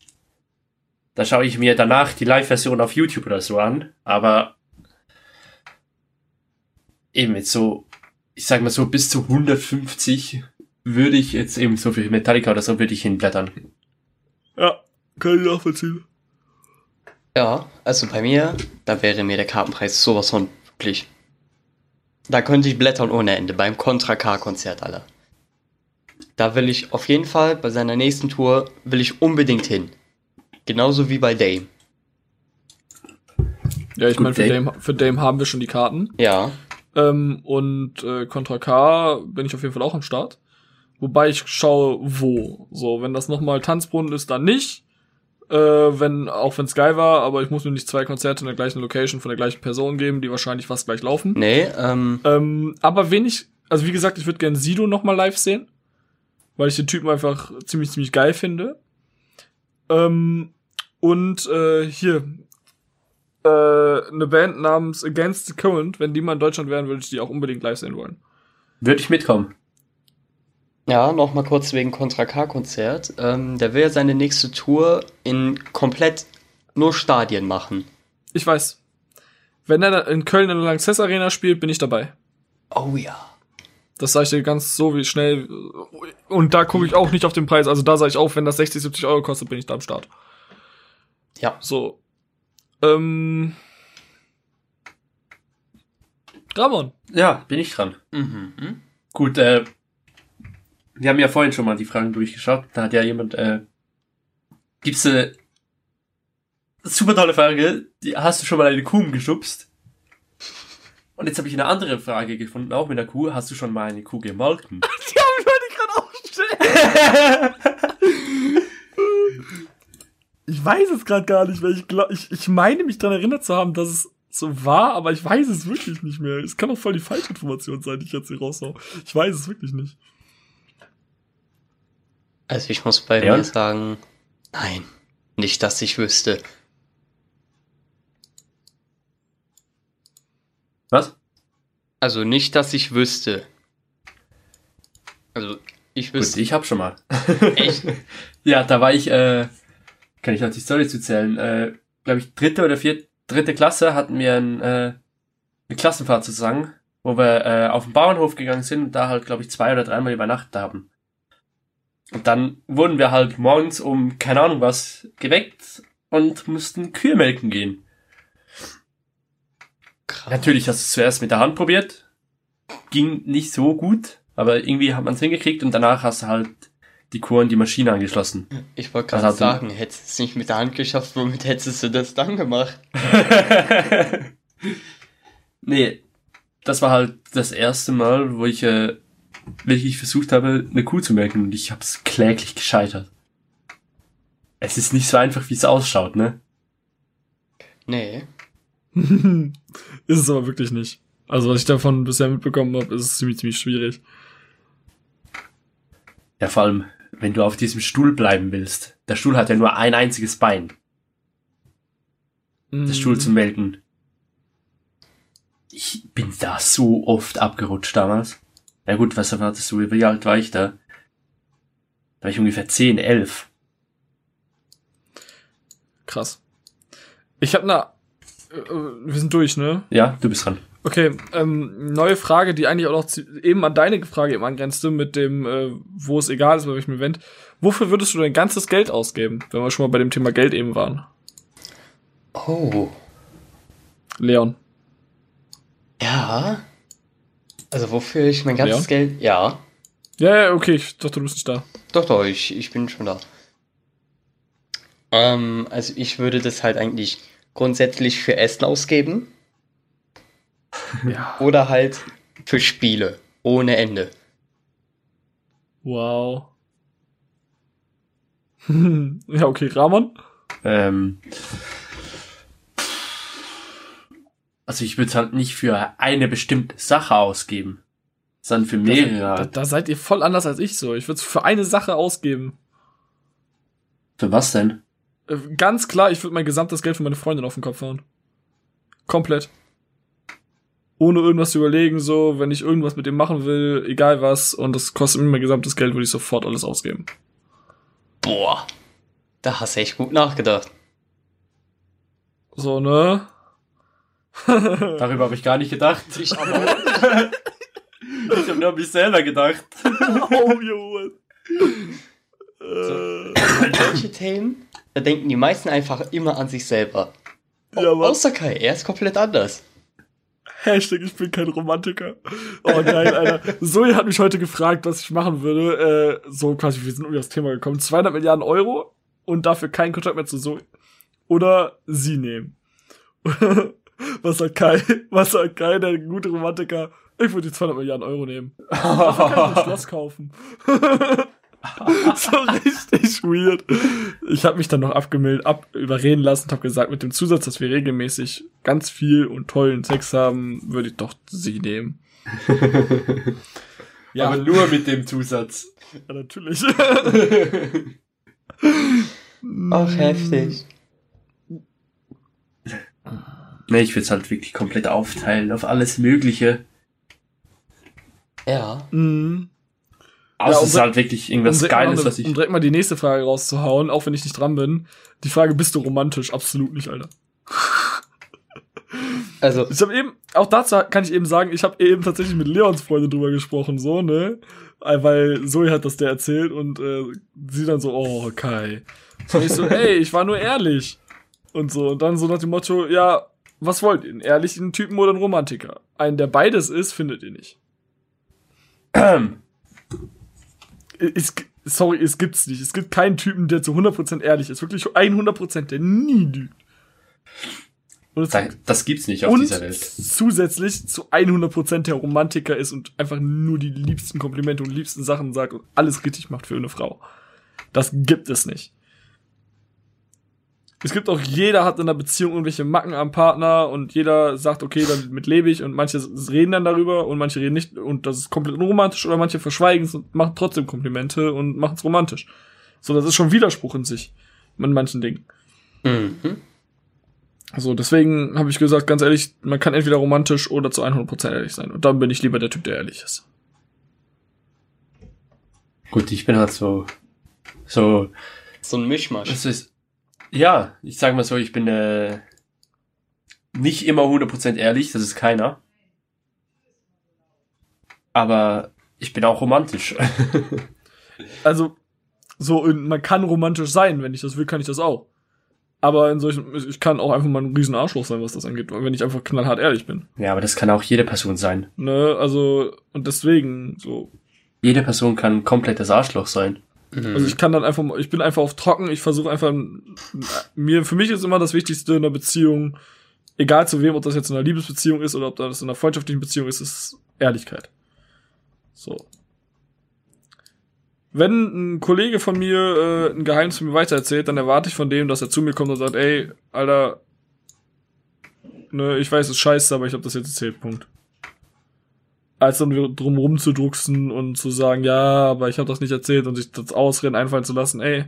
Speaker 3: Da schaue ich mir danach die Live-Version auf YouTube oder so an, aber eben jetzt so, ich sag mal so, bis zu 150 würde ich jetzt eben so für Metallica oder so würde ich hinblättern.
Speaker 1: ja, kann ich nachvollziehen.
Speaker 2: Ja, also bei mir, da wäre mir der Kartenpreis sowas von wirklich. Da könnte ich blättern ohne Ende beim Contra K-Konzert, Alter. Da will ich auf jeden Fall bei seiner nächsten Tour will ich unbedingt hin. Genauso wie bei Dame.
Speaker 1: Ja, ich meine, für
Speaker 3: Dame.
Speaker 1: Dame, für Dame haben wir schon die Karten.
Speaker 2: Ja.
Speaker 1: Ähm, und äh, Contra K bin ich auf jeden Fall auch am Start. Wobei ich schaue, wo. So, wenn das nochmal Tanzbrunnen ist, dann nicht. Äh, wenn, auch wenn es geil war, aber ich muss mir nicht zwei Konzerte in der gleichen Location von der gleichen Person geben, die wahrscheinlich fast gleich laufen.
Speaker 2: Nee, ähm,
Speaker 1: Ähm, aber wenig, also wie gesagt, ich würde gern Sido nochmal live sehen. Weil ich den Typen einfach ziemlich, ziemlich geil finde. Ähm, und äh, hier, äh, eine Band namens Against the Current, wenn die mal in Deutschland wären, würde ich die auch unbedingt live sehen wollen.
Speaker 3: Würde ich mitkommen.
Speaker 2: Ja, nochmal kurz wegen Contra K-Konzert. Ähm, der will ja seine nächste Tour in komplett nur Stadien machen.
Speaker 1: Ich weiß. Wenn er in Köln in der Lanxess Arena spielt, bin ich dabei.
Speaker 2: Oh ja.
Speaker 1: Das sage ich dir ganz so wie schnell. Und da gucke ich auch nicht auf den Preis. Also da sage ich auch, wenn das 60, 70 Euro kostet, bin ich da am Start.
Speaker 2: Ja.
Speaker 1: So. Ähm. Ramon.
Speaker 3: Ja, bin ich dran.
Speaker 2: Mhm.
Speaker 3: Gut, äh, wir haben ja vorhin schon mal die Fragen durchgeschaut. Da hat ja jemand, äh, gibt's eine super tolle Frage. Die, hast du schon mal eine Kuh geschubst? Und jetzt habe ich eine andere Frage gefunden, auch mit der Kuh. Hast du schon mal eine Kuh gemolken? (laughs)
Speaker 1: Die haben ich gerade aufstellen. (laughs) ich weiß es gerade gar nicht, weil ich glaube, ich, ich meine mich daran erinnert zu haben, dass es so war, aber ich weiß es wirklich nicht mehr. Es kann auch voll die falsche Information sein, die ich jetzt hier raushau. Ich weiß es wirklich nicht.
Speaker 2: Also ich muss bei
Speaker 3: Ja.
Speaker 2: mir sagen, nein, nicht, dass ich wüsste.
Speaker 3: Was?
Speaker 2: Also nicht, dass ich wüsste. Also ich
Speaker 3: Gut,
Speaker 2: wüsste
Speaker 3: ich habe schon mal.
Speaker 2: echt. (laughs)
Speaker 3: Ja, da war ich, äh, kann ich noch die Story zu zählen, äh, glaube ich, dritte oder vierte, dritte Klasse hatten wir ein, äh, eine Klassenfahrt zusammen, wo wir äh, auf den Bauernhof gegangen sind und da halt, glaube ich, zwei oder dreimal übernachtet haben. Und dann wurden wir halt morgens um, keine Ahnung was, geweckt und mussten Kühe melken gehen.
Speaker 2: Krass.
Speaker 3: Natürlich hast du es zuerst mit der Hand probiert. Ging nicht so gut, aber irgendwie hat man es hingekriegt und danach hast du halt die Kuh an die Maschine angeschlossen.
Speaker 2: Ich wollte gerade sagen, hättest du es nicht mit der Hand geschafft, womit hättest du das dann gemacht? (laughs)
Speaker 3: nee, das war halt das erste Mal, wo ich äh, wirklich versucht habe, eine Kuh zu melken und ich habe es kläglich gescheitert. Es ist nicht so einfach, wie es ausschaut, ne?
Speaker 2: Nee. (laughs)
Speaker 1: ist es aber wirklich nicht. Also, was ich davon bisher mitbekommen habe, ist es ziemlich, ziemlich schwierig.
Speaker 3: Ja, vor allem, wenn du auf diesem Stuhl bleiben willst. Der Stuhl hat ja nur ein einziges Bein. Der Stuhl zum Melken. Ich bin da so oft abgerutscht damals. Ja gut, was erwartest du? Wie alt war ich da? Da war ich ungefähr 10, 11.
Speaker 1: Krass. Ich habe na, äh, wir sind durch, ne?
Speaker 3: Ja, du bist dran.
Speaker 1: Okay, ähm, neue Frage, die eigentlich auch noch eben an deine Frage eben angrenzte, mit dem, äh, wo es egal ist, bei welchem Event. Wofür würdest du dein ganzes Geld ausgeben, wenn wir schon mal bei dem Thema Geld eben waren?
Speaker 2: Oh.
Speaker 1: Leon.
Speaker 2: Ja. Also wofür ich mein ganzes
Speaker 1: Ja?
Speaker 2: Geld. Ja.
Speaker 1: Ja, ja, okay, ich dachte, du bist nicht da.
Speaker 2: Doch, doch, ich, ich bin schon da. Ähm, also ich würde das halt eigentlich grundsätzlich für Essen ausgeben (laughs)
Speaker 1: Ja.
Speaker 2: oder halt für Spiele. Ohne Ende.
Speaker 1: Wow. (laughs) ja, okay, Ramon?
Speaker 3: Ähm, also ich würde es halt nicht für eine bestimmte Sache ausgeben, sondern für mehrere.
Speaker 1: Da,
Speaker 3: halt.
Speaker 1: da seid ihr voll anders als ich so. Ich würde es für eine Sache ausgeben.
Speaker 3: Für was denn?
Speaker 1: Äh, Ganz klar, ich würde mein gesamtes Geld für meine Freundin auf den Kopf hauen. Komplett. Ohne irgendwas zu überlegen, so, wenn ich irgendwas mit dem machen will, egal was, und das kostet mir mein gesamtes Geld, würde ich sofort alles ausgeben.
Speaker 2: Boah. Da hast du echt gut nachgedacht.
Speaker 1: So, ne?
Speaker 3: Darüber habe ich gar nicht gedacht. (laughs)
Speaker 2: Ich
Speaker 3: habe nur an mich selber gedacht.
Speaker 1: oh, Junge.
Speaker 2: So.
Speaker 1: Äh,
Speaker 2: Solche Themen, da denken die meisten einfach immer an sich selber.
Speaker 1: ja, was?
Speaker 2: Außer Kai, er ist komplett anders.
Speaker 1: Hashtag, ich bin kein Romantiker. Oh, geil, Alter. Zoe hat mich heute gefragt, was ich machen würde. Äh, so quasi, wir sind irgendwie aufs Thema gekommen. 200 Milliarden Euro und dafür keinen Kontakt mehr zu Zoe. Oder sie nehmen. Was sagt Kai? (laughs) Was sagt Kai, der gute Romantiker? Ich würde die 200 Milliarden Euro nehmen. Dafür kann ich ein Schloss kaufen. (laughs) so richtig weird. Ich habe mich dann noch abgemeldet, ab überreden lassen und habe gesagt, mit dem Zusatz, dass wir regelmäßig ganz viel und tollen Sex haben, würde ich doch sie nehmen. (laughs) ja,
Speaker 3: Aber nur mit dem Zusatz.
Speaker 1: ja, natürlich.
Speaker 2: Ach, heftig.
Speaker 3: Nee, ich würde es halt wirklich komplett aufteilen auf alles Mögliche.
Speaker 2: Ja.
Speaker 1: Mhm.
Speaker 3: Außer
Speaker 1: um
Speaker 3: es ist halt wirklich irgendwas
Speaker 1: mal
Speaker 3: Geiles,
Speaker 1: eine-
Speaker 3: was ich.
Speaker 1: um direkt mal die nächste Frage rauszuhauen, auch wenn ich nicht dran bin. Die Frage, bist du romantisch? Absolut nicht, Alter. (laughs)
Speaker 2: Also,
Speaker 1: Ich habe eben, auch dazu kann ich eben sagen, ich habe eben tatsächlich mit Leons Freundin drüber gesprochen, so, ne? Weil Zoe hat das der erzählt und äh, sie dann so, oh, Kai. Und ich so, (laughs) ey, ich war nur ehrlich. Und so, und dann so nach dem Motto, ja, was wollt ihr? Einen ehrlichen Typen oder einen Romantiker? Einen, der beides ist, findet ihr nicht. (clears throat) Es, sorry, es gibt's nicht. Es gibt keinen Typen, der zu 100% ehrlich ist. Wirklich 100%, der nie lügt. Und es
Speaker 3: Da- Das gibt's nicht auf dieser Welt.
Speaker 1: zusätzlich zu 100% der Romantiker ist und einfach nur die liebsten Komplimente und liebsten Sachen sagt und alles richtig macht für eine Frau. Das gibt es nicht. Es gibt auch, jeder hat in der Beziehung irgendwelche Macken am Partner und jeder sagt, okay, damit lebe ich und manche reden dann darüber und manche reden nicht und das ist komplett unromantisch oder manche verschweigen es und machen trotzdem Komplimente und machen es romantisch. So, das ist schon Widerspruch in sich. In manchen Dingen.
Speaker 2: Mhm.
Speaker 1: Also deswegen habe ich gesagt, ganz ehrlich, man kann entweder romantisch oder zu 100% ehrlich sein. Und dann bin ich lieber der Typ, der ehrlich ist.
Speaker 3: Gut, ich bin halt so, so,
Speaker 2: So ein Mischmasch.
Speaker 3: das ist, ja, ich sag mal so, ich bin äh, nicht immer 100% ehrlich, das ist keiner. Aber ich bin auch romantisch. (laughs)
Speaker 1: Also, so, man kann romantisch sein, wenn ich das will, kann ich das auch. Aber in solchen, ich kann auch einfach mal ein riesen Arschloch sein, was das angeht, wenn ich einfach knallhart ehrlich bin.
Speaker 3: ja, aber das kann auch jede Person sein.
Speaker 1: Ne, also, und deswegen, so,
Speaker 3: Jede Person kann ein komplettes Arschloch sein.
Speaker 2: Mhm.
Speaker 1: Also ich kann dann einfach, ich bin einfach auf trocken, ich versuche einfach, mir, für mich ist immer das Wichtigste in einer Beziehung, egal zu wem, ob das jetzt in einer Liebesbeziehung ist oder ob das in einer freundschaftlichen Beziehung ist, ist Ehrlichkeit. So. Wenn ein Kollege von mir äh, ein Geheimnis von mir weitererzählt, dann erwarte ich von dem, dass er zu mir kommt und sagt, ey, Alter, ne, ich weiß, es ist scheiße, aber ich habe das jetzt erzählt, Punkt. Als dann drum rumzudrucksen und zu sagen, ja, aber ich habe das nicht erzählt und sich das Ausreden einfallen zu lassen, ey,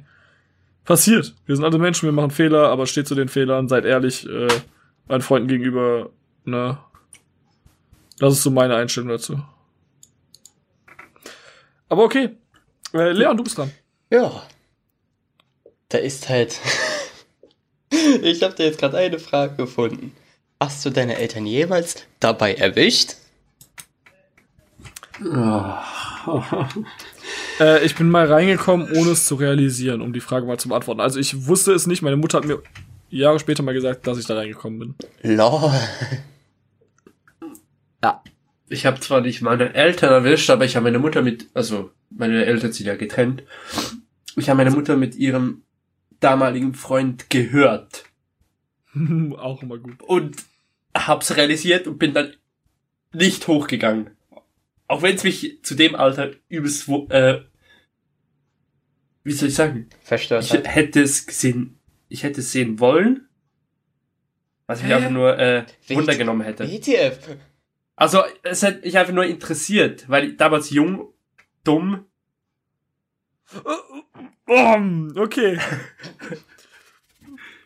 Speaker 1: passiert. Wir sind alle Menschen, wir machen Fehler, aber steht zu den Fehlern, seid ehrlich, äh, meinen Freunden gegenüber, ne. Das ist so meine Einstellung dazu. Aber okay. Äh, Leon, du bist dran.
Speaker 2: Ja. Da ist halt. (laughs) ich habe da jetzt gerade eine Frage gefunden. Hast du deine Eltern jemals dabei erwischt?
Speaker 1: Äh, ich bin mal reingekommen, ohne es zu realisieren, um die Frage mal zu beantworten. Also ich wusste es nicht, meine Mutter hat mir Jahre später mal gesagt, dass ich da reingekommen bin.
Speaker 2: Lol.
Speaker 1: Ja.
Speaker 3: Ich habe zwar nicht meine Eltern erwischt, aber ich habe meine Mutter mit, also meine Eltern sind ja getrennt. Ich habe meine Mutter mit ihrem damaligen Freund gehört (laughs)
Speaker 1: Auch immer gut.
Speaker 3: und hab's realisiert und bin dann nicht hochgegangen. Auch wenn es mich zu dem Alter übelst, wo- äh, wie soll ich sagen?
Speaker 2: Verstört
Speaker 3: Ich hätte es gesehen, ich hätte es sehen wollen, was mich
Speaker 1: Hä?
Speaker 3: einfach nur äh, runtergenommen hätte.
Speaker 2: WTF.
Speaker 3: Also, es hat mich einfach nur interessiert, weil ich damals jung, dumm,
Speaker 1: Oh, okay.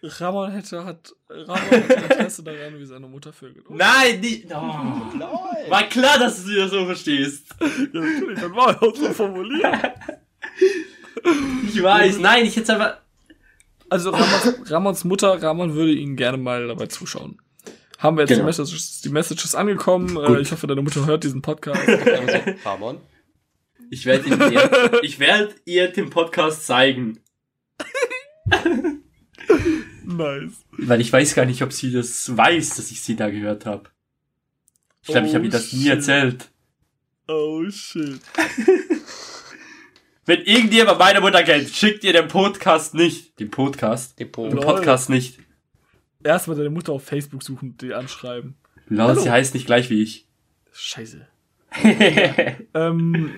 Speaker 1: Ramon hätte, hat, Ramon hat Interesse daran, wie seine Mutter vögelt. (laughs) Oh,
Speaker 3: Nein, nicht. Oh. War klar, dass du das so verstehst.
Speaker 1: ja, natürlich, dann war er auch so formuliert. (laughs)
Speaker 3: Ich weiß. Nein, ich hätte einfach.
Speaker 1: Also Ramons, Ramons Mutter, Ramon würde ihn gerne mal dabei zuschauen. Haben wir jetzt
Speaker 3: Genau.
Speaker 1: die, Messages, die Messages angekommen. Äh,
Speaker 3: Gut.
Speaker 1: ich hoffe, deine Mutter hört diesen Podcast. (laughs)
Speaker 2: Also, Ramon?
Speaker 3: Ich werde ich werde ihr den Podcast zeigen.
Speaker 1: Nice.
Speaker 3: Weil ich weiß gar nicht, ob sie das weiß, dass ich sie da gehört habe. Ich glaube, ich habe
Speaker 1: Oh,
Speaker 3: ihr das nie
Speaker 1: shit.
Speaker 3: erzählt.
Speaker 1: Oh shit.
Speaker 3: Wenn irgendjemand meine Mutter kennt, schickt ihr den Podcast nicht. Den Podcast? Den
Speaker 1: Lol.
Speaker 3: Podcast nicht.
Speaker 1: Erstmal deine Mutter auf Facebook suchen und die anschreiben.
Speaker 3: Lol, sie heißt nicht gleich wie ich.
Speaker 1: Scheiße. (laughs) Ähm,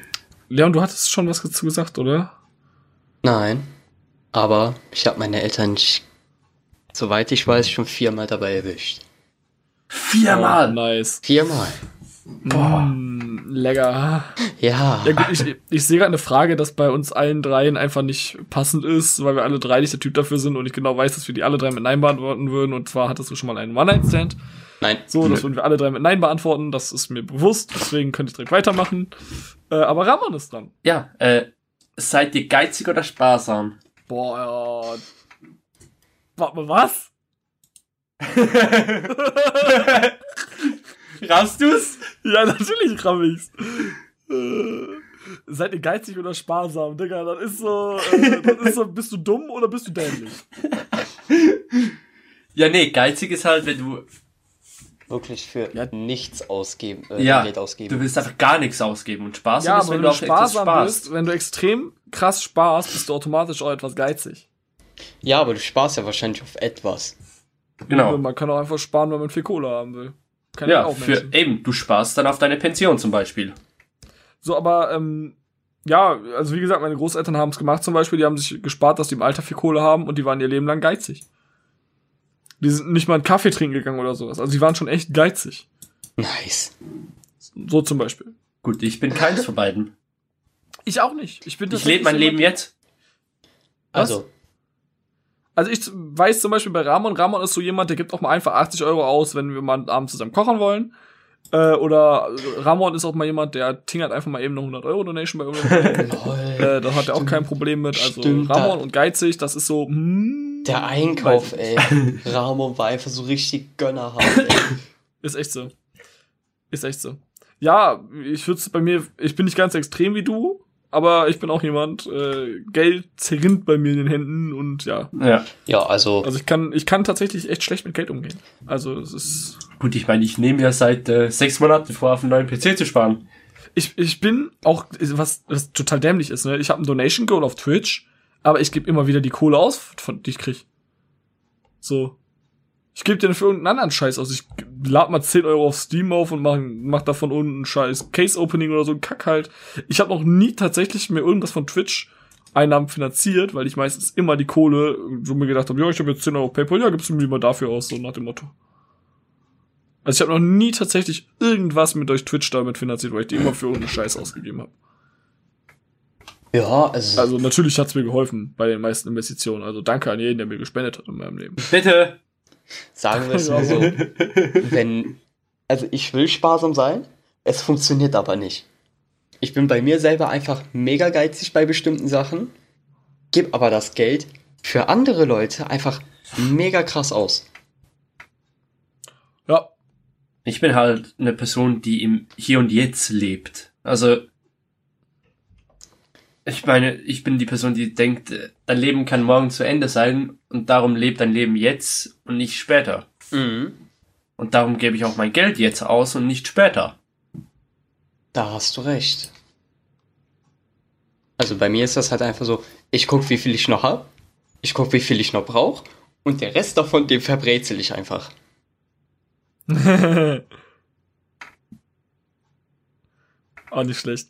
Speaker 1: Leon, du hattest schon was dazu gesagt, oder?
Speaker 2: Nein. Aber ich habe meine Eltern, sch- soweit ich weiß, schon viermal dabei erwischt.
Speaker 3: Viermal.
Speaker 1: Oh, nice.
Speaker 2: Viermal.
Speaker 3: Boah.
Speaker 1: Mm, lecker.
Speaker 2: Ja.
Speaker 1: Ja gut, ich, ich sehe gerade eine Frage, dass bei uns allen dreien einfach nicht passend ist, weil wir alle drei nicht der Typ dafür sind und ich genau weiß, dass wir die alle drei mit Nein beantworten würden. Und zwar hattest du schon mal einen One-Night-Stand.
Speaker 2: Nein.
Speaker 1: So, das würden wir alle drei mit Nein beantworten. Das ist mir bewusst, deswegen könnte ich direkt weitermachen. Äh, aber Ramon ist dran.
Speaker 3: Ja, äh, seid ihr geizig oder sparsam?
Speaker 1: Boah, ja. Warte mal, was? (laughs)
Speaker 3: Raffst du's?
Speaker 1: Ja, natürlich ramm ich's. Äh, Seid ihr geizig oder sparsam, Digga? Das ist so, äh, das ist so, bist du dumm oder bist du dämlich?
Speaker 3: Ja, nee, geizig ist halt, wenn du,
Speaker 2: Wirklich für
Speaker 1: Ja.
Speaker 2: nichts ausgeben, äh,
Speaker 3: ja,
Speaker 2: Geld ausgeben.
Speaker 3: du willst einfach gar nichts ausgeben und sparsam
Speaker 1: Ja,
Speaker 3: ist,
Speaker 1: aber
Speaker 3: wenn
Speaker 1: wenn
Speaker 3: du
Speaker 1: du sparsam
Speaker 3: sparst.
Speaker 1: bist, wenn du extrem krass sparst, bist du automatisch auch etwas geizig.
Speaker 2: Ja, aber du sparst ja wahrscheinlich auf etwas.
Speaker 3: Genau.
Speaker 1: Man kann auch einfach sparen, wenn man viel Kohle haben will. Kann
Speaker 3: Ja,
Speaker 1: auch
Speaker 3: für
Speaker 1: Menschen.
Speaker 3: eben, du sparst dann auf deine Pension zum Beispiel.
Speaker 1: So, aber ähm, ja, also wie gesagt, meine Großeltern haben es gemacht zum Beispiel, die haben sich gespart, dass die im Alter viel Kohle haben und die waren ihr Leben lang geizig. Die sind nicht mal einen Kaffee trinken gegangen oder sowas. Also die waren schon echt geizig.
Speaker 2: Nice.
Speaker 1: So zum Beispiel.
Speaker 3: Gut, ich bin keins von beiden.
Speaker 1: Ich auch nicht. Ich bin
Speaker 3: Ich lebe mein Leben jetzt.
Speaker 1: Was?
Speaker 2: Also,
Speaker 1: Also ich weiß zum Beispiel bei Ramon, Ramon ist so jemand, der gibt auch mal einfach 80 Euro aus, wenn wir mal abends zusammen kochen wollen. Äh, oder Ramon ist auch mal jemand, der tingert einfach mal eben eine 100 Euro Donation bei irgendeinem. (laughs)
Speaker 2: lol.
Speaker 1: äh, da hat er auch kein Problem mit. Also
Speaker 2: Stimmt,
Speaker 1: Ramon und geizig, das ist so. Hm,
Speaker 2: Der Einkauf, ey. (laughs) Ramon war einfach so richtig gönnerhaft, ey.
Speaker 1: Ist echt so. Ist echt so. Ja, ich würde bei mir, ich bin nicht ganz extrem wie du, aber ich bin auch jemand, äh, Geld zerrinnt bei mir in den Händen und ja.
Speaker 3: Ja.
Speaker 2: Ja, also,
Speaker 1: Also ich kann, ich kann tatsächlich echt schlecht mit Geld umgehen. Also es ist.
Speaker 3: Gut, ich meine, ich nehme ja seit äh, sechs Monaten vor, auf einen neuen PC zu sparen.
Speaker 1: Ich, ich bin auch, was, was total dämlich ist, ne? Ich habe ein Donation Goal auf Twitch, aber ich gebe immer wieder die Kohle aus, von die ich krieg. So. Ich gebe dir für irgendeinen anderen Scheiß aus. Ich lad mal 10 Euro auf Steam auf und mach, mach davon unten ein scheiß Case-Opening oder so ein Kack halt. Ich habe noch nie tatsächlich mir irgendwas von Twitch Einnahmen finanziert, weil ich meistens immer die Kohle so mir gedacht habe, ja, ich habe jetzt 10 Euro auf PayPal, ja, gibst du mir mal dafür aus, so nach dem Motto. Also ich habe noch nie tatsächlich irgendwas mit durch Twitch damit finanziert, weil ich die immer für irgendeinen Scheiß ausgegeben habe.
Speaker 2: ja, also,
Speaker 1: Also natürlich hat's mir geholfen bei den meisten Investitionen. Also danke an jeden, der mir gespendet hat in meinem Leben.
Speaker 3: Bitte.
Speaker 2: Sagen wir es mal so. Wenn, also ich will sparsam sein, es funktioniert aber nicht. Ich bin bei mir selber einfach mega geizig bei bestimmten Sachen, gebe aber das Geld für andere Leute einfach mega krass aus.
Speaker 1: Ja,
Speaker 3: Ich bin halt eine Person, die im Hier und Jetzt lebt. Also, ich meine, ich bin die Person, die denkt, äh, dein Leben kann morgen zu Ende sein und darum lebt dein Leben jetzt und nicht später.
Speaker 2: Mhm.
Speaker 3: Und darum gebe ich auch mein Geld jetzt aus und nicht später.
Speaker 2: Da hast du recht. Also bei mir ist das halt einfach so, ich guck, wie viel ich noch hab, ich guck, wie viel ich noch brauch und der Rest davon, den verbrezel ich einfach. (laughs)
Speaker 1: auch nicht schlecht.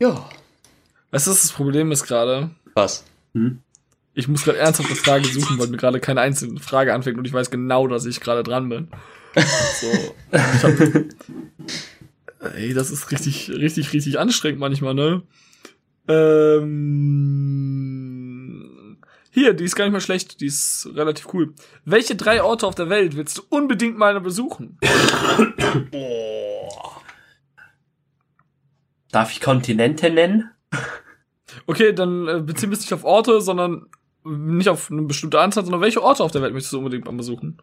Speaker 2: Ja.
Speaker 1: Weißt du, was das Problem ist gerade?
Speaker 2: Was?
Speaker 3: Hm?
Speaker 1: Ich muss gerade ernsthaft eine Frage suchen, weil mir gerade keine einzelne Frage anfängt und ich weiß genau, dass ich gerade dran bin. So. Hab, ey, das ist richtig, richtig, richtig anstrengend manchmal, ne? Ähm, hier, die ist gar nicht mal schlecht, die ist relativ cool. Welche drei Orte auf der Welt willst du unbedingt mal besuchen?
Speaker 3: Darf ich Kontinente nennen?
Speaker 1: Okay, dann äh, beziehen wir es nicht auf Orte, sondern nicht auf eine bestimmte Anzahl, sondern welche Orte auf der Welt möchtest du unbedingt mal besuchen?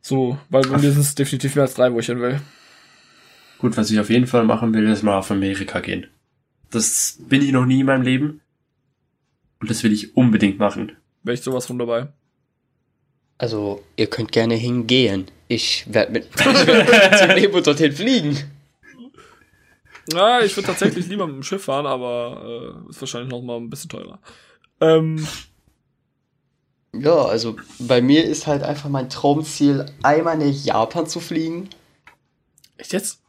Speaker 1: So, weil bei mir sind es definitiv mehr als drei, wo ich hin will.
Speaker 3: Gut, was ich auf jeden Fall machen will, ist mal auf Amerika gehen. Das bin ich noch nie in meinem Leben. Und das will ich unbedingt machen.
Speaker 1: Wäre ich sowas von dabei.
Speaker 2: Also, ihr könnt gerne hingehen. Ich werde mit (laughs) zum Leben dorthin fliegen.
Speaker 1: Ja, ich würde tatsächlich lieber mit dem Schiff fahren, aber äh, ist wahrscheinlich noch mal ein bisschen teurer. Ähm,
Speaker 2: Ja, also bei mir ist halt einfach mein Traumziel, einmal nach Japan zu fliegen.
Speaker 1: echt jetzt?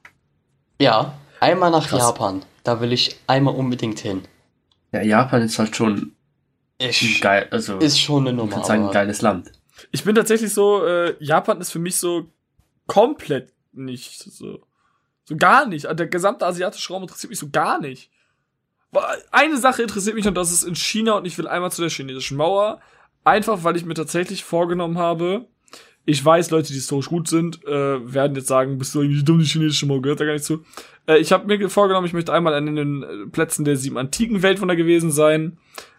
Speaker 2: Ja, einmal nach
Speaker 1: Krass.
Speaker 2: Japan. Da will ich einmal unbedingt hin.
Speaker 3: Ja, Japan ist halt schon
Speaker 2: Ist,
Speaker 3: geil, also
Speaker 2: ist schon eine
Speaker 3: ich
Speaker 2: Nummer.
Speaker 3: sagen, ein geiles Land.
Speaker 1: Ich bin tatsächlich so, äh, Japan ist für mich so komplett nicht so. So gar nicht. Also Der gesamte asiatische Raum interessiert mich so gar nicht. Eine Sache interessiert mich und das ist in China und ich will einmal zu der chinesischen Mauer. Einfach, weil ich mir tatsächlich vorgenommen habe, ich weiß, Leute, die historisch gut sind, äh, werden jetzt sagen, bist du irgendwie dumm, die chinesische Mauer gehört da gar nicht zu. Äh, ich habe mir vorgenommen, ich möchte einmal an den äh, Plätzen der sieben antiken Weltwunder gewesen sein.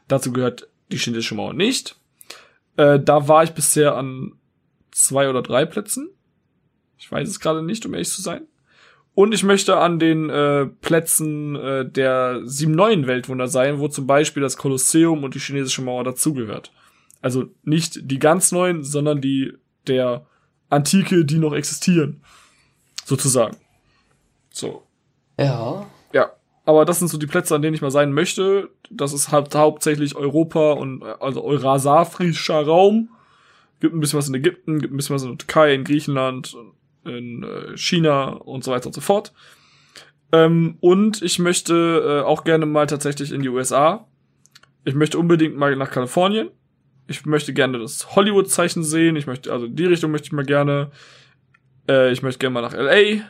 Speaker 1: Dazu gehört die chinesische Mauer nicht. Äh, da war ich bisher an zwei oder drei Plätzen. Ich weiß es gerade nicht, um ehrlich zu sein. Und ich möchte an den äh, Plätzen äh, der sieben neuen Weltwunder sein, wo zum Beispiel das Kolosseum und die chinesische Mauer dazugehört. Also nicht die ganz neuen, sondern die der Antike, die noch existieren. Sozusagen. So.
Speaker 2: Ja,
Speaker 1: Ja, aber das sind so die Plätze, an denen ich mal sein möchte. Das ist halt hauptsächlich Europa und äh, also eurasafrischer Raum. Gibt ein bisschen was in Ägypten, gibt ein bisschen was in der Türkei, in Griechenland, in äh, China und so weiter und so fort. Ähm, und ich möchte äh, auch gerne mal tatsächlich in die USA. Ich möchte unbedingt mal nach Kalifornien. Ich möchte gerne das Hollywood-Zeichen sehen. Ich möchte, also die Richtung möchte ich mal gerne. Äh, ich möchte gerne mal nach LA.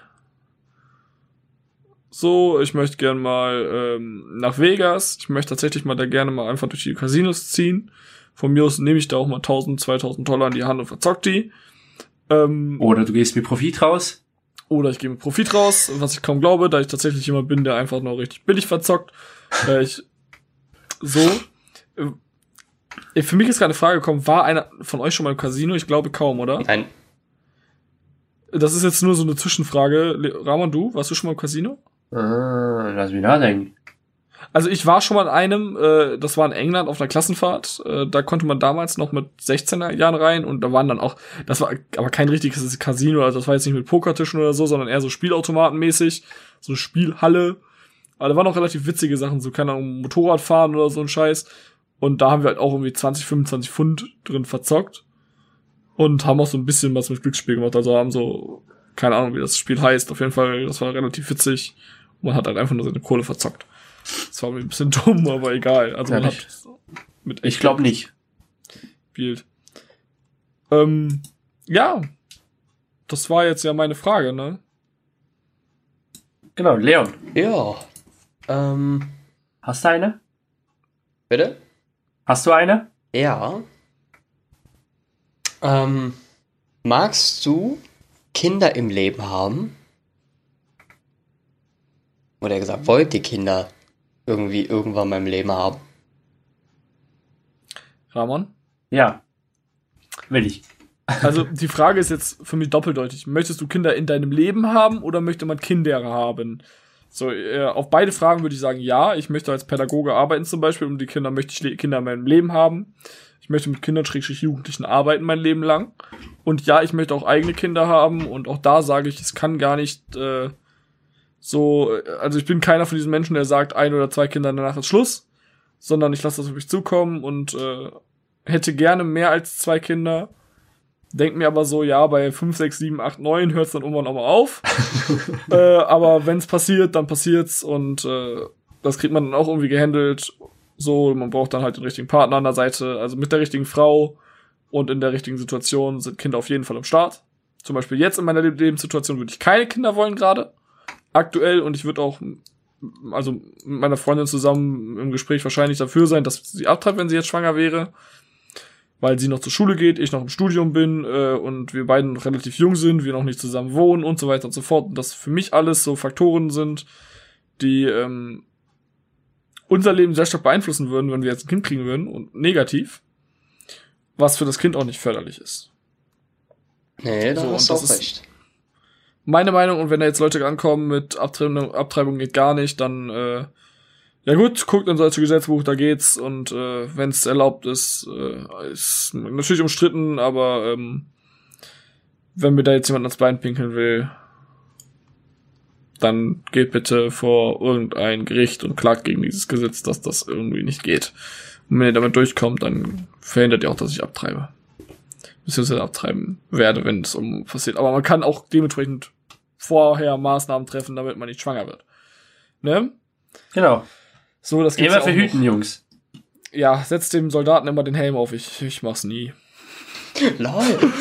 Speaker 1: So, ich möchte gerne mal ähm, nach Vegas. Ich möchte tatsächlich mal da gerne mal einfach durch die Casinos ziehen. Von mir aus nehme ich da auch mal 1000, 2000 Dollar in die Hand und verzock die. Ähm,
Speaker 3: Oder du gehst mit Profit raus.
Speaker 1: oder ich gehe mit Profit raus, was ich kaum glaube, da ich tatsächlich jemand bin, der einfach nur richtig billig verzockt. Äh, ich, so. Äh, für mich ist gerade eine Frage gekommen, war einer von euch schon mal im Casino? Ich glaube kaum, oder?
Speaker 2: Nein,
Speaker 1: Das ist jetzt nur so eine Zwischenfrage. Rahman, du, warst du schon mal im Casino?
Speaker 3: Ah, lass mich nachdenken.
Speaker 1: Also ich war schon mal in einem, äh, das war in England auf einer Klassenfahrt. Äh, da konnte man damals noch mit 16 Jahren rein und da waren dann auch, das war aber kein richtiges Casino, also das war jetzt nicht mit Pokertischen oder so, sondern eher so Spielautomatenmäßig, so Spielhalle. Aber da waren auch relativ witzige Sachen, so keine Ahnung, Motorradfahren oder so ein Scheiß. Und da haben wir halt auch irgendwie 20, 25 Pfund drin verzockt. Und haben auch so ein bisschen was mit Glücksspiel gemacht. Also haben so, keine Ahnung, wie das Spiel heißt. Auf jeden Fall, das war relativ witzig. Man hat halt einfach nur seine Kohle verzockt. Das war mir ein bisschen (laughs) dumm, aber egal. Also man hat mit
Speaker 3: Ich glaube nicht.
Speaker 1: gespielt. Ähm, ja. Das war jetzt ja meine Frage, ne?
Speaker 3: Genau, Leon.
Speaker 2: ja. Ähm,
Speaker 3: Hast du eine?
Speaker 2: bitte?
Speaker 3: Hast du eine?
Speaker 2: Ja. Ähm, magst du Kinder im Leben haben? Oder gesagt, wollt ihr Kinder irgendwie irgendwann mal im Leben haben?
Speaker 1: Ramon?
Speaker 3: Ja. Will ich.
Speaker 1: Also die Frage ist jetzt für mich doppeldeutig. Möchtest du Kinder in deinem Leben haben oder möchte man Kinder haben? So, äh, auf beide Fragen würde ich sagen, ja. Ich möchte als Pädagoge arbeiten zum Beispiel und die Kinder möchte ich Kinder in meinem Leben haben. Ich möchte mit Kindern, Schrägstrich Jugendlichen arbeiten mein Leben lang. Und ja, ich möchte auch eigene Kinder haben und auch da sage ich, es kann gar nicht äh, so, äh, also ich bin keiner von diesen Menschen, der sagt, ein oder zwei Kinder danach ist Schluss, sondern ich lasse das auf mich zukommen und äh, hätte gerne mehr als zwei Kinder. Denk mir aber so, ja, bei 5, 6, 7, 8, 9 hört es dann irgendwann auch mal auf. (laughs) äh, aber wenn es passiert, dann passiert's und äh, das kriegt man dann auch irgendwie gehandelt. So, man braucht dann halt den richtigen Partner an der Seite, also mit der richtigen Frau und in der richtigen Situation sind Kinder auf jeden Fall am Start. Zum Beispiel jetzt in meiner Le- Lebenssituation würde ich keine Kinder wollen gerade. Aktuell und ich würde auch, also mit meiner Freundin zusammen im Gespräch wahrscheinlich dafür sein, dass sie abtreibt, wenn sie jetzt schwanger wäre weil sie noch zur Schule geht, ich noch im Studium bin äh, und wir beiden noch relativ jung sind, wir noch nicht zusammen wohnen und so weiter und so fort. Und das für mich alles so Faktoren sind, die ähm, unser Leben sehr stark beeinflussen würden, wenn wir jetzt ein Kind kriegen würden und negativ, was für das Kind auch nicht förderlich ist.
Speaker 2: Nee, da
Speaker 1: So,
Speaker 2: hast du
Speaker 1: das
Speaker 2: auch
Speaker 1: ist-
Speaker 2: recht.
Speaker 1: Meine Meinung, und wenn da jetzt Leute ankommen mit Abtreibung, Abtreibung geht gar nicht, dann äh, ja gut, guckt in solche Gesetzbuch, da geht's und äh, wenn es erlaubt ist, äh, ist natürlich umstritten, aber ähm, wenn mir da jetzt jemand ans Bein pinkeln will, dann geht bitte vor irgendein Gericht und klagt gegen dieses Gesetz, dass das irgendwie nicht geht. Und wenn ihr damit durchkommt, dann verhindert ihr auch, dass ich abtreibe. Beziehungsweise abtreiben werde, wenn es um passiert. Aber man kann auch dementsprechend vorher Maßnahmen treffen, damit man nicht schwanger wird. Ne?
Speaker 3: Genau.
Speaker 1: So, das gibt's
Speaker 3: Immer verhüten. Jungs.
Speaker 1: Ja, setzt dem Soldaten immer den Helm auf. Ich, ich mach's nie. (laughs)
Speaker 2: Lol.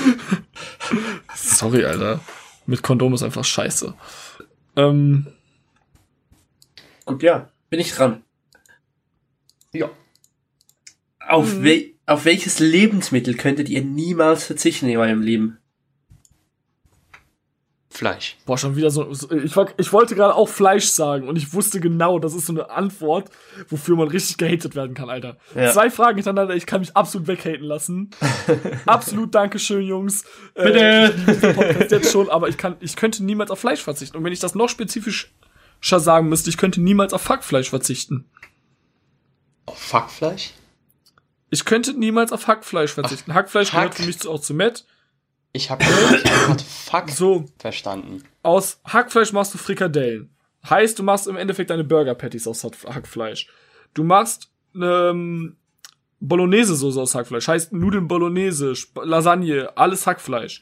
Speaker 1: Sorry, Alter. Mit Kondom ist einfach scheiße. Ähm,
Speaker 3: Gut, ja. Bin ich dran.
Speaker 2: Ja.
Speaker 3: Auf,
Speaker 1: Mhm.
Speaker 3: we auf welches Lebensmittel könntet ihr niemals verzichten in eurem Leben?
Speaker 2: Fleisch.
Speaker 1: boah, schon wieder so. Ich, war, ich wollte gerade auch Fleisch sagen und ich wusste genau, das ist so eine Antwort, wofür man richtig gehatet werden kann, Alter.
Speaker 3: Ja.
Speaker 1: Zwei Fragen hintereinander, ich kann mich absolut weghaten lassen. (laughs) absolut Dankeschön, Jungs. Äh,
Speaker 3: Bitte.
Speaker 1: ich diesen Podcast jetzt schon, aber ich, kann, ich könnte niemals auf Fleisch verzichten. Und wenn ich das noch spezifischer sagen müsste, ich könnte niemals auf Hackfleisch verzichten.
Speaker 2: Oh, Fuckfleisch?
Speaker 1: Ich könnte niemals auf Hackfleisch verzichten. Hackfleisch
Speaker 2: Hack.
Speaker 1: gehört für mich zu- auch zu Met.
Speaker 2: Ich hab gerade Fuck
Speaker 1: So,
Speaker 2: verstanden.
Speaker 1: aus Hackfleisch machst du Frikadellen. Heißt, du machst im Endeffekt deine Burger Patties aus Hack- Hackfleisch. Du machst ähm, Bolognese-Soße aus Hackfleisch. Heißt Nudeln Bolognese, Lasagne, alles Hackfleisch.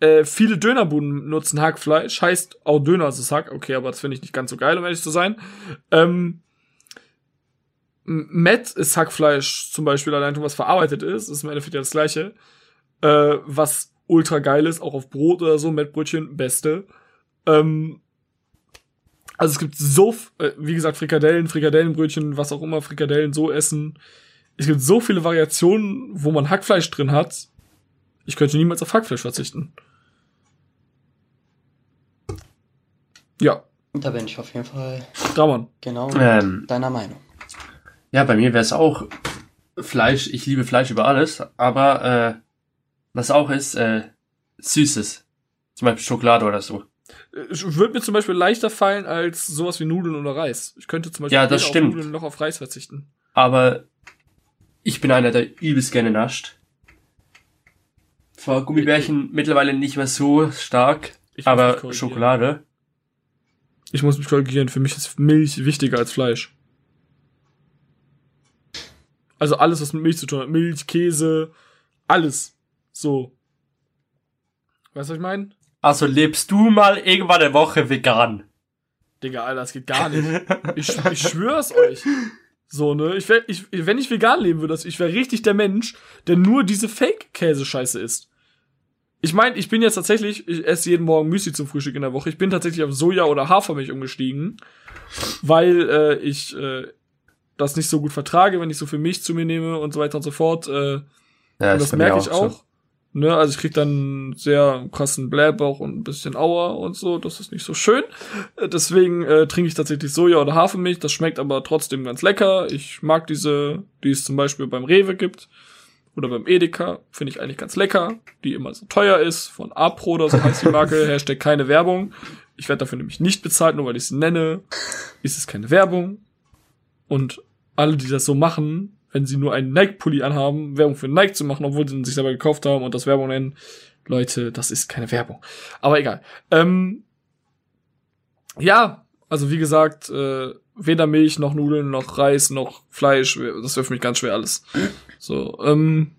Speaker 1: Äh, viele Dönerbuden nutzen Hackfleisch. Heißt auch Döner ist Hack. Okay, aber das finde ich nicht ganz so geil, um ehrlich zu sein. Ähm, Met ist Hackfleisch zum Beispiel allein, was verarbeitet ist. Ist im Endeffekt ja das gleiche. Äh, was ultra geil ist, auch auf Brot oder so. Mettbrötchen, beste. Ähm, also es gibt so, äh, wie gesagt, Frikadellen, Frikadellenbrötchen, was auch immer, Frikadellen so essen. Es gibt so viele Variationen, wo man Hackfleisch drin hat. Ich könnte niemals auf Hackfleisch verzichten. Ja.
Speaker 2: Da bin ich auf jeden Fall
Speaker 1: Dramann.
Speaker 2: genau
Speaker 3: Ähm,
Speaker 2: deiner Meinung.
Speaker 3: Ja, bei mir wäre es auch Fleisch. Ich liebe Fleisch über alles, aber äh, was auch ist, äh, Süßes. Zum Beispiel Schokolade oder so.
Speaker 1: Würde mir zum Beispiel leichter fallen als sowas wie Nudeln oder Reis. Ich könnte zum Beispiel
Speaker 3: Ja, das
Speaker 1: weder
Speaker 3: stimmt.
Speaker 1: auf Nudeln noch auf Reis verzichten.
Speaker 3: Aber ich bin einer, der übelst gerne nascht. Zwar Gummibärchen mittlerweile nicht mehr so stark,
Speaker 1: Ich
Speaker 3: aber. Schokolade.
Speaker 1: Ich muss mich korrigieren. Für mich ist Milch wichtiger als Fleisch. Also alles, was mit Milch zu tun hat. Milch, Käse, alles. So. Weißt du, was ich meine?
Speaker 3: Also lebst du mal irgendwann eine Woche vegan.
Speaker 1: Digga, Alter, das geht gar nicht. (laughs) Ich, ich schwör's euch. So, ne? Ich wär, ich, wenn ich vegan leben würde, ich wäre richtig der Mensch, der nur diese Fake-Käse-Scheiße isst. Ich meine, ich bin jetzt tatsächlich, ich esse jeden Morgen Müsli zum Frühstück in der Woche. Ich bin tatsächlich auf Soja oder Hafermilch umgestiegen, weil äh, ich äh, das nicht so gut vertrage, wenn ich so viel Milch zu mir nehme und so weiter und so fort. Äh,
Speaker 3: Ja,
Speaker 1: und das merke ich
Speaker 3: so.
Speaker 1: Ne, also ich krieg dann sehr krassen Blähbauch und ein bisschen Auer und so. Das ist nicht so schön. Äh, Deswegen äh, trinke ich tatsächlich Soja oder Hafermilch. Das schmeckt aber trotzdem ganz lecker. Ich mag diese, die es zum Beispiel beim Rewe gibt. Oder beim Edeka. Finde ich eigentlich ganz lecker. Die immer so teuer ist. Von Apro oder so heißt die Marke. (laughs) Hashtag keine Werbung. Ich werde dafür nämlich nicht bezahlt, nur weil ich sie nenne. Ist es keine Werbung. Und alle, die das so machen, wenn sie nur einen Nike-Pulli anhaben, Werbung für Nike zu machen, obwohl sie ihn sich selber gekauft haben und das Werbung nennen. Leute, das ist keine Werbung. Aber egal. Ähm, ja, also wie gesagt, äh, weder Milch noch Nudeln noch Reis noch Fleisch, das wäre für mich ganz schwer alles. So, ähm.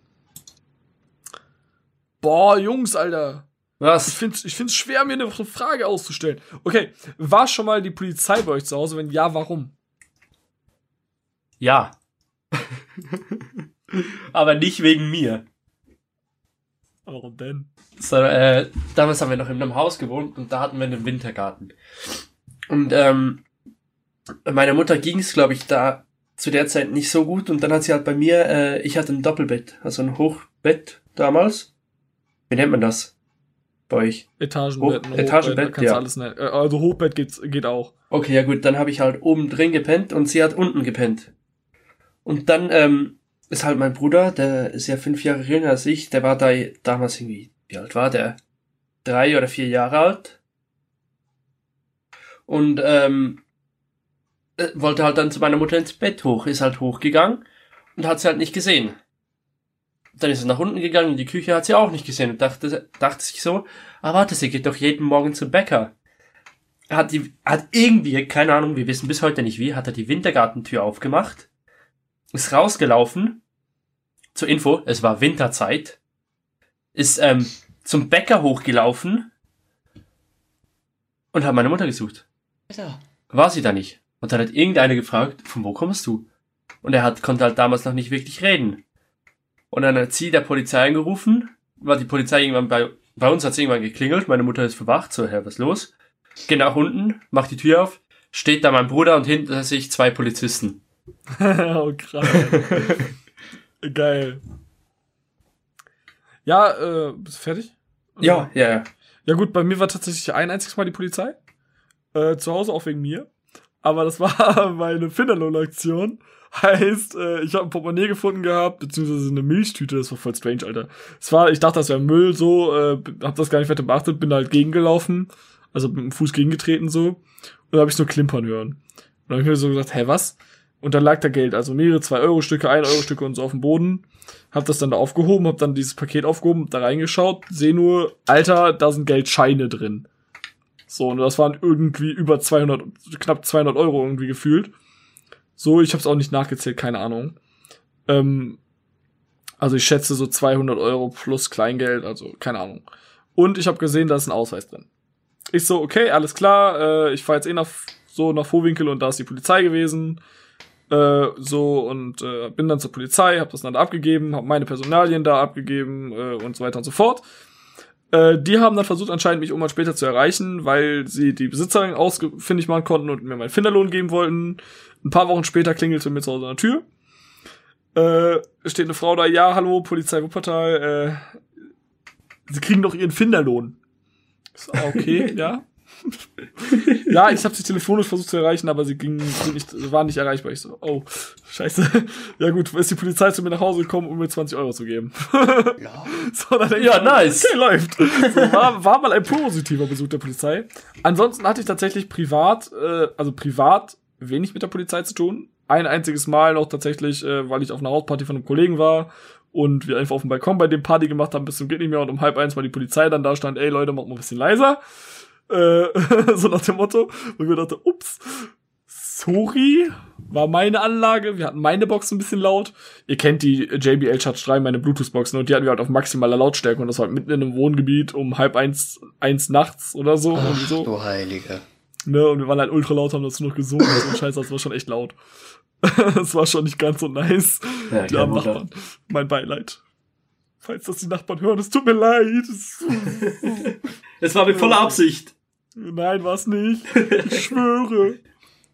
Speaker 1: Boah, Jungs, Alter. Ich
Speaker 3: Was?
Speaker 1: find's, ich find's schwer, mir eine Frage auszustellen. Okay, war schon mal die Polizei bei euch zu Hause? Wenn ja, warum?
Speaker 3: Ja. (laughs) aber nicht wegen mir.
Speaker 1: Warum denn?
Speaker 3: So, äh, damals haben wir noch in einem Haus gewohnt und da hatten wir einen Wintergarten. Und ähm, meiner Mutter ging es, glaube ich, da zu der Zeit nicht so gut und dann hat sie halt bei mir, äh, ich hatte ein Doppelbett, also ein Hochbett damals. Wie nennt man das bei euch?
Speaker 1: Etagenbett,
Speaker 3: Hoch- Etagenbett, ja.
Speaker 1: Äh, Also Hochbett geht, geht auch.
Speaker 3: Okay, ja gut, dann habe ich halt oben drin gepennt und sie hat unten gepennt. Und dann ähm, ist halt mein Bruder, der ist ja fünf Jahre jünger als ich, der war da damals irgendwie, wie alt war der? Drei oder vier Jahre alt. Und ähm, äh, wollte halt dann zu meiner Mutter ins Bett hoch, ist halt hochgegangen und hat sie halt nicht gesehen. Dann ist er nach unten gegangen in die Küche, hat sie auch nicht gesehen und dachte, dachte sich so, ah warte, sie geht doch jeden Morgen zum Bäcker er hat die, hat irgendwie, keine Ahnung, wir wissen bis heute nicht wie, hat er die Wintergartentür aufgemacht, ist rausgelaufen, zur Info, es war Winterzeit, ist ähm, zum Bäcker hochgelaufen und hat meine Mutter gesucht.
Speaker 2: Alter.
Speaker 3: War sie da nicht. Und dann hat irgendeiner gefragt, von wo kommst du? Und er hat, konnte halt damals noch nicht wirklich reden. Und dann hat sie der Polizei angerufen, war die Polizei irgendwann bei, bei uns hat es irgendwann geklingelt, meine Mutter ist verwacht, so, Herr, was ist los? Geht nach unten, macht die Tür auf, steht da mein Bruder und hinter sich zwei Polizisten. (laughs)
Speaker 1: oh, krass. (laughs) Geil. Ja, äh, bist du fertig?
Speaker 3: Ja, ja, ja.
Speaker 1: Ja gut, bei mir war tatsächlich ein einziges Mal die Polizei. Äh, zu Hause auch wegen mir. Aber das war (laughs) meine Finderlohn-Aktion. Heißt, äh, ich habe ein Portemonnaie gefunden gehabt, beziehungsweise eine Milchtüte. Das war voll strange, Alter. Es war, ich dachte, das wäre Müll, so, äh, hab das gar nicht weiter beachtet, bin da halt gegengelaufen. Also mit dem Fuß gegengetreten, so. Und da habe ich nur klimpern hören. Und dann habe ich mir so gesagt, hä, was? Und dann lag da Geld, also mehrere 2-Euro-Stücke, 1-Euro-Stücke und so auf dem Boden. Hab das dann da aufgehoben, hab dann dieses Paket aufgehoben, da reingeschaut, seh nur, Alter, da sind Geldscheine drin. So, und das waren irgendwie über 200, knapp 200 Euro irgendwie gefühlt. So, ich hab's auch nicht nachgezählt, keine Ahnung. Ähm, Also ich schätze so 200 Euro plus Kleingeld, also keine Ahnung. Und ich habe gesehen, da ist ein Ausweis drin. Ich so, okay, alles klar, äh, ich fahre jetzt eh nach, so nach Vorwinkel und da ist die Polizei gewesen. Äh, so und äh, bin dann zur Polizei, habe das dann da abgegeben, habe meine Personalien da abgegeben äh, und so weiter und so fort. Äh, die haben dann versucht, anscheinend mich irgendwann später zu erreichen, weil sie die Besitzerin ausfindig machen konnten und mir meinen Finderlohn geben wollten. Ein paar Wochen später klingelte mir zu Hause an der Tür. Äh, steht eine Frau da, ja, hallo, Polizei Wuppertal, äh, sie kriegen doch ihren Finderlohn. Ah, okay, (laughs) ja. (laughs) ja, ich habe sie telefonisch versucht zu erreichen, aber sie gingen, sind nicht, waren nicht erreichbar. Ich so, oh, scheiße. (laughs) Ja gut, ist die Polizei zu mir nach Hause gekommen, um mir 20 Euro zu geben. (laughs)
Speaker 2: Ja.
Speaker 1: so, dann
Speaker 3: Ja, nice.
Speaker 1: Okay, läuft. So, war, war mal ein positiver Besuch der Polizei. Ansonsten hatte ich tatsächlich privat, äh, also privat wenig mit der Polizei zu tun. Ein einziges Mal noch tatsächlich, äh, weil ich auf einer Hausparty von einem Kollegen war und wir einfach auf dem Balkon bei dem Party gemacht haben, bis zum geht nicht mehr und um halb eins war die Polizei dann da stand, ey Leute, macht mal ein bisschen leiser. Äh, (laughs) so nach dem Motto. Und ich mir dachte, ups, sorry, war meine Anlage. Wir hatten meine Box ein bisschen laut. Ihr kennt die JBL Charge 3, meine Bluetooth-Boxen, und die hatten wir halt auf maximaler Lautstärke und das war halt mitten in einem Wohngebiet um halb eins, eins nachts oder so.
Speaker 2: Ach,
Speaker 1: irgendwie so.
Speaker 2: du Heilige.
Speaker 1: Ne, und wir waren halt ultra laut, haben dazu noch gesungen und so ein Scheiß, das war schon echt laut. (laughs) das war schon nicht ganz so nice.
Speaker 3: Ja,
Speaker 1: die
Speaker 3: Wunder.
Speaker 1: Nachbarn. Mein Beileid. Falls das die Nachbarn hören, es tut mir leid. Es (laughs)
Speaker 3: war mit voller Absicht.
Speaker 1: Nein, war's nicht. Ich schwöre. (laughs)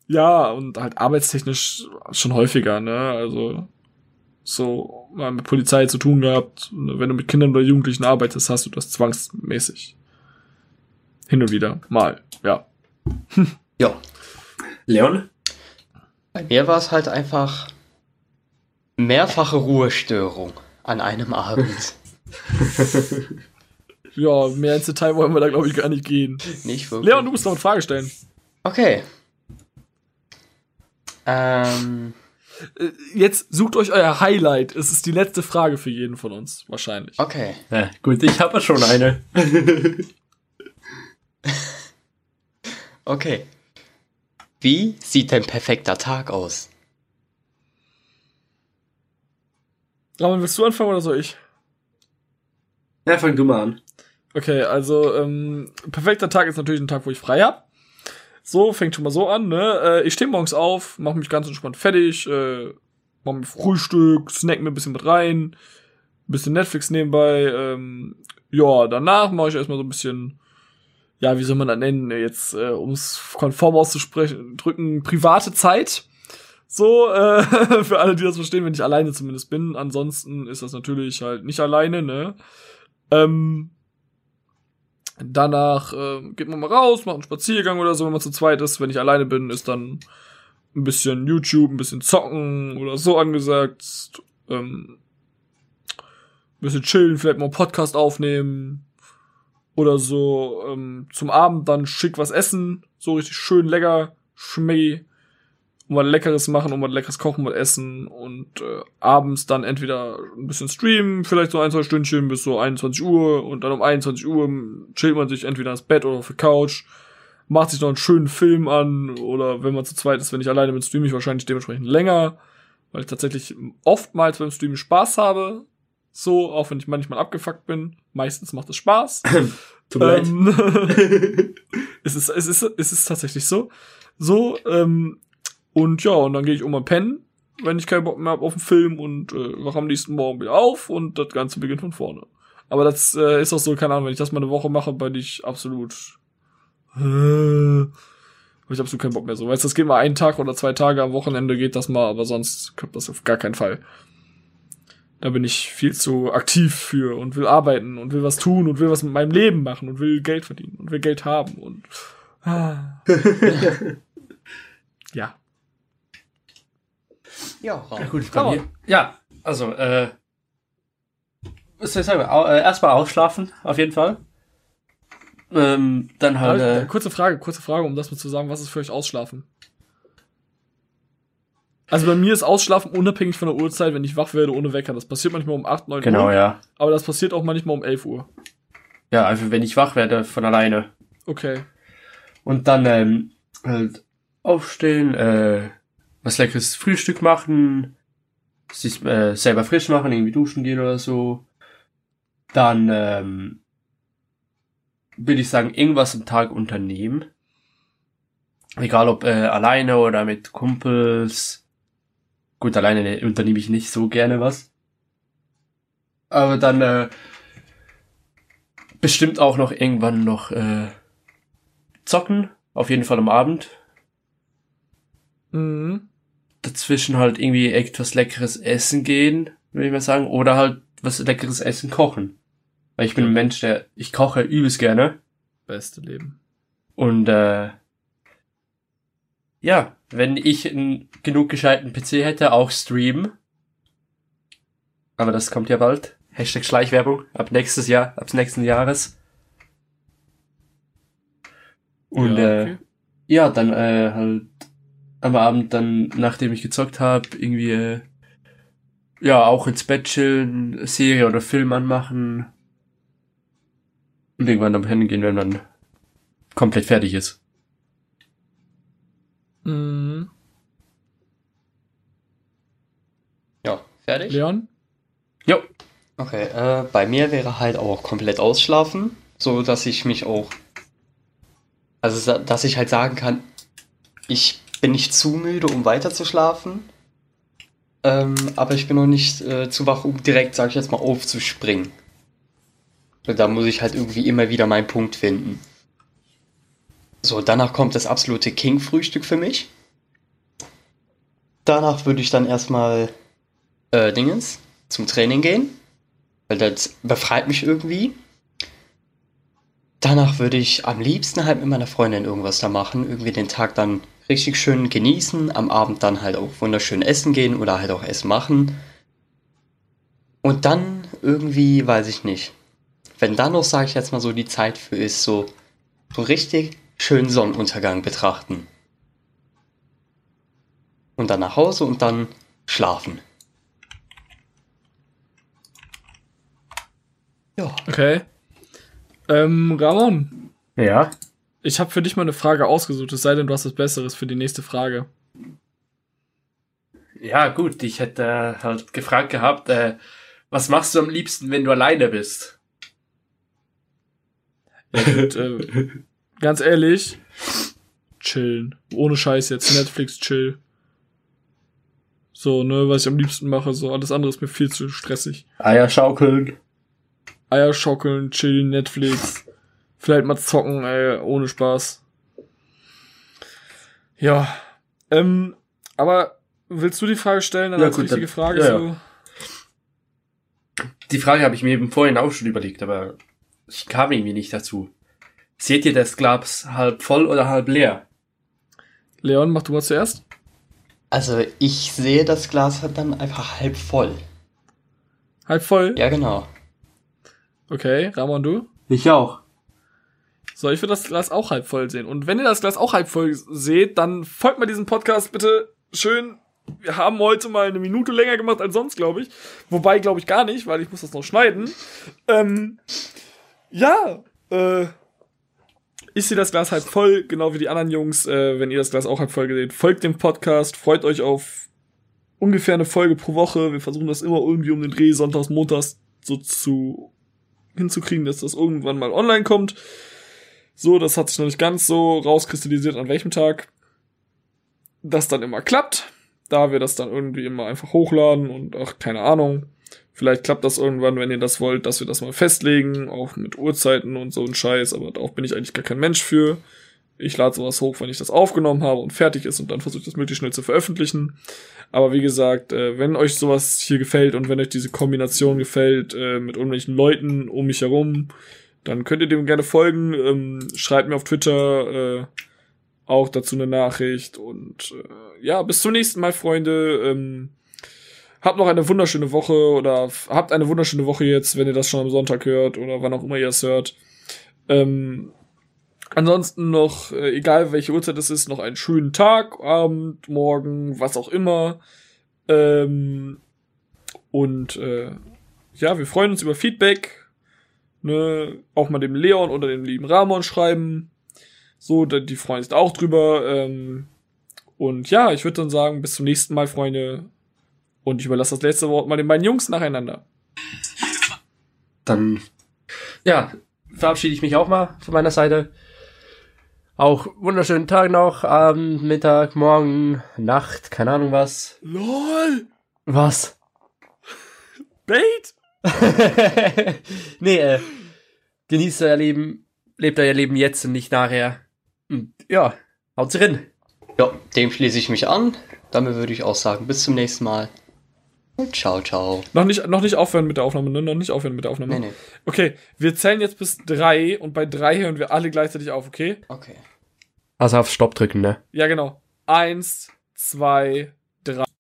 Speaker 1: Ja, und halt arbeitstechnisch schon häufiger, ne? Also so mal mit Polizei zu tun gehabt. Wenn du mit Kindern oder Jugendlichen arbeitest, hast du das zwangsmäßig. Hin und wieder. Mal. Ja.
Speaker 2: Ja.
Speaker 3: Leon?
Speaker 2: Bei mir war es halt einfach mehrfache Ruhestörung an einem Abend. (laughs)
Speaker 1: Ja, mehr ins Detail wollen wir da, glaube ich, gar nicht gehen.
Speaker 2: Nicht wirklich.
Speaker 1: Leon, du musst noch eine Frage stellen.
Speaker 2: Okay. Ähm,
Speaker 1: Äh, Jetzt sucht euch euer Highlight. Es ist die letzte Frage für jeden von uns, wahrscheinlich.
Speaker 2: okay.
Speaker 3: Ja, gut, ich habe schon eine. (laughs)
Speaker 2: Okay. Wie sieht dein perfekter Tag aus?
Speaker 1: Aber willst du anfangen oder soll ich?
Speaker 3: Ja, fang du mal an.
Speaker 1: Okay, also ähm, perfekter Tag ist natürlich ein Tag, wo ich frei hab. So, fängt schon mal so an, ne? Äh, ich stehe morgens auf, mache mich ganz entspannt fertig, äh, mach mir Frühstück, snack mir ein bisschen mit rein, bisschen Netflix nebenbei. Ähm, ja, danach mache ich erstmal so ein bisschen, ja, wie soll man das nennen, jetzt, äh, um konform auszusprechen, drücken, private Zeit. So, äh, (laughs) für alle, die das verstehen, wenn ich alleine zumindest bin. Ansonsten ist das natürlich halt nicht alleine, ne? Ähm, danach äh, geht man mal raus, macht einen Spaziergang oder so, wenn man zu zweit ist. Wenn ich alleine bin, ist dann ein bisschen YouTube, ein bisschen zocken oder so angesagt. Ähm, ein bisschen chillen, vielleicht mal einen Podcast aufnehmen oder so. Ähm, zum Abend dann schick was essen, so richtig schön lecker, schmecki. Und was Leckeres machen, und was Leckeres kochen, was essen und äh, abends dann entweder ein bisschen streamen, vielleicht so ein, zwei Stündchen bis so 21 Uhr und dann um 21 Uhr chillt man sich entweder ins Bett oder auf der Couch, macht sich noch einen schönen Film an oder wenn man zu zweit ist, wenn ich alleine bin, streame ich wahrscheinlich dementsprechend länger, weil ich tatsächlich oftmals beim Streamen Spaß habe, so, auch wenn ich manchmal abgefuckt bin, meistens macht es Spaß. (laughs)
Speaker 3: Tut mir leid.
Speaker 1: Ähm, (laughs) es, ist, es, ist, es ist tatsächlich so. So, ähm, und ja, und dann gehe ich um mal pennen, wenn ich keinen Bock mehr habe auf den Film und äh, wache am nächsten Morgen wieder auf und das Ganze beginnt von vorne. Aber das äh, ist auch so, keine Ahnung, wenn ich das mal eine Woche mache, bin ich absolut. Äh, ich absolut keinen Bock mehr so. Weißt du, das geht mal einen Tag oder zwei Tage am Wochenende geht das mal, aber sonst klappt das auf gar keinen Fall. Da bin ich viel zu aktiv für und will arbeiten und will was tun und will was mit meinem Leben machen und will Geld verdienen und will Geld haben und ah. (laughs) (laughs) ja.
Speaker 2: Ja,
Speaker 3: Ja, gut, bei mir. Ja, also, äh, was soll ich sagen? Au, äh, erstmal ausschlafen, auf jeden Fall. Ähm, dann halt, äh,
Speaker 1: kurze Frage, kurze Frage, um das mal zu sagen, was ist für euch Ausschlafen? Also bei mir ist Ausschlafen unabhängig von der Uhrzeit, wenn ich wach werde ohne Wecker. Das passiert manchmal um 8, 9
Speaker 3: genau,
Speaker 1: Uhr.
Speaker 3: ja.
Speaker 1: Aber das passiert auch manchmal um 11 Uhr.
Speaker 3: Ja, einfach wenn ich wach werde von alleine.
Speaker 1: Okay.
Speaker 3: Und dann, ähm, halt aufstehen, äh, was leckeres Frühstück machen, sich äh, selber frisch machen, irgendwie duschen gehen oder so. Dann ähm, würde ich sagen, irgendwas am Tag unternehmen. Egal ob äh, alleine oder mit Kumpels. Gut, alleine unternehme ich nicht so gerne was. Aber dann äh, bestimmt auch noch irgendwann noch äh, zocken. Auf jeden Fall am Abend.
Speaker 1: Mhm.
Speaker 3: Dazwischen halt irgendwie etwas leckeres essen gehen, würde ich mal sagen. Oder halt was leckeres Essen kochen. Weil ich bin ein Mensch, der, ich koche übelst gerne.
Speaker 1: Beste Leben.
Speaker 3: Und äh, ja, wenn ich einen genug gescheiten PC hätte, auch streamen. Aber das kommt ja bald. Hashtag Schleichwerbung. Ab nächstes Jahr, ab nächsten Jahres. Und
Speaker 1: Ja,
Speaker 3: äh,
Speaker 1: okay.
Speaker 3: ja, dann äh, halt am Abend dann, nachdem ich gezockt habe, irgendwie äh, ja auch ins Bett chillen, Serie oder Film anmachen und irgendwann am Pennen gehen, wenn man komplett fertig ist.
Speaker 1: Mhm.
Speaker 2: Ja, fertig?
Speaker 1: Leon?
Speaker 3: Jo,
Speaker 2: Okay, äh, bei mir wäre halt auch komplett ausschlafen, so dass ich mich auch, also dass ich halt sagen kann, ich bin nicht zu müde, um weiter zu schlafen, ähm, aber ich bin noch nicht äh, zu wach, um direkt, sag ich jetzt mal, aufzuspringen. So, Da muss ich halt irgendwie immer wieder meinen Punkt finden. So, danach kommt das absolute King-Frühstück für mich. Danach würde ich dann erstmal äh, Dingens zum Training gehen. Weil das befreit mich irgendwie. Danach würde ich am liebsten halt mit meiner Freundin irgendwas da machen. Irgendwie den Tag dann richtig schön genießen. Am Abend dann halt auch wunderschön essen gehen oder halt auch Essen machen. Und dann irgendwie, weiß ich nicht. Wenn dann noch, sage ich jetzt mal so, die Zeit für ist, so, so richtig schön Sonnenuntergang betrachten. Und dann nach Hause und dann schlafen. Ja.
Speaker 1: Okay. Ähm, Ramon,
Speaker 3: ja.
Speaker 1: Ich habe für dich mal eine Frage ausgesucht, es sei denn, du hast was Besseres für die nächste Frage.
Speaker 3: Ja, gut, ich hätte äh, halt gefragt gehabt, äh, was machst du am liebsten, wenn du alleine bist?
Speaker 1: Ja, gut, äh, ganz ehrlich, chillen. Ohne Scheiß jetzt, Netflix chill. So, ne, was ich am liebsten mache, so alles andere ist mir viel zu stressig.
Speaker 3: Eier schaukeln.
Speaker 1: Eier schockeln, chillen, Netflix. Vielleicht mal zocken, ey, ohne Spaß. Ja. Ähm, aber willst du die Frage stellen? Dann
Speaker 3: Ja,
Speaker 1: als
Speaker 3: gut,
Speaker 1: richtige
Speaker 3: dann-
Speaker 1: Frage
Speaker 3: ja,
Speaker 1: so.
Speaker 3: Die Frage habe ich mir eben vorhin auch schon überlegt, aber ich kam irgendwie nicht dazu. Seht ihr das Glas halb voll oder halb leer?
Speaker 1: Leon, mach du mal zuerst.
Speaker 2: Also ich sehe das Glas halt dann einfach halb voll.
Speaker 1: Halb voll.
Speaker 2: Ja, genau.
Speaker 1: Okay, Ramon, du?
Speaker 3: Ich auch.
Speaker 1: So, ich will das Glas auch halb voll sehen. Und wenn ihr das Glas auch halb voll seht, dann folgt mal diesem Podcast bitte schön. Wir haben heute mal eine Minute länger gemacht als sonst, glaube ich. Wobei, glaube ich, gar nicht, weil ich muss das noch schneiden. Ähm, ja, äh, ich sehe das Glas halb voll, genau wie die anderen Jungs. Äh, wenn ihr das Glas auch halb voll seht, folgt dem Podcast, freut euch auf ungefähr eine Folge pro Woche. Wir versuchen das immer irgendwie um den Dreh, sonntags, montags so zu hinzukriegen, dass das irgendwann mal online kommt. So, das hat sich noch nicht ganz so rauskristallisiert, an welchem Tag das dann immer klappt. Da wir das dann irgendwie immer einfach hochladen und ach, keine Ahnung. Vielleicht klappt das irgendwann, wenn ihr das wollt, dass wir das mal festlegen, auch mit Uhrzeiten und so ein Scheiß, aber darauf bin ich eigentlich gar kein Mensch für. Ich lade sowas hoch, wenn ich das aufgenommen habe und fertig ist und dann versuche ich das möglichst schnell zu veröffentlichen. Aber wie gesagt, äh, wenn euch sowas hier gefällt und wenn euch diese Kombination gefällt äh, mit irgendwelchen Leuten um mich herum, dann könnt ihr dem gerne folgen. Ähm, schreibt mir auf Twitter äh, auch dazu eine Nachricht. Und äh, ja, bis zum nächsten Mal, Freunde. Ähm, habt noch eine wunderschöne Woche oder habt eine wunderschöne Woche jetzt, wenn ihr das schon am Sonntag hört oder wann auch immer ihr es hört. Ähm, ansonsten noch, äh, egal welche Uhrzeit es ist, noch einen schönen Tag, Abend, Morgen, was auch immer. Ähm, und äh, ja, wir freuen uns über Feedback. Ne, auch mal dem Leon oder dem lieben Ramon schreiben. So, die freuen sich auch drüber. Ähm, und ja, ich würde dann sagen, bis zum nächsten Mal, Freunde. Und ich überlasse das letzte Wort mal den beiden Jungs nacheinander.
Speaker 3: Dann, ja, verabschiede ich mich auch mal von meiner Seite. Auch wunderschönen Tag noch, Abend, Mittag, Morgen, Nacht, keine Ahnung was.
Speaker 1: LOL!
Speaker 3: Was?
Speaker 1: Bait? (laughs)
Speaker 3: nee, äh, genießt euer Leben, lebt euer Leben jetzt und nicht nachher. Und ja, haut's rein.
Speaker 2: Ja, dem schließe ich mich an. Damit würde ich auch sagen, bis zum nächsten Mal. Und ciao, ciao.
Speaker 1: Noch nicht, noch nicht aufhören mit der Aufnahme, ne? Noch nicht aufhören mit der Aufnahme.
Speaker 2: Nee, nee.
Speaker 1: Okay, wir zählen jetzt bis drei und bei drei hören wir alle gleichzeitig auf, okay?
Speaker 2: Okay.
Speaker 3: Also auf Stopp drücken, ne?
Speaker 1: Ja, genau. Eins, zwei,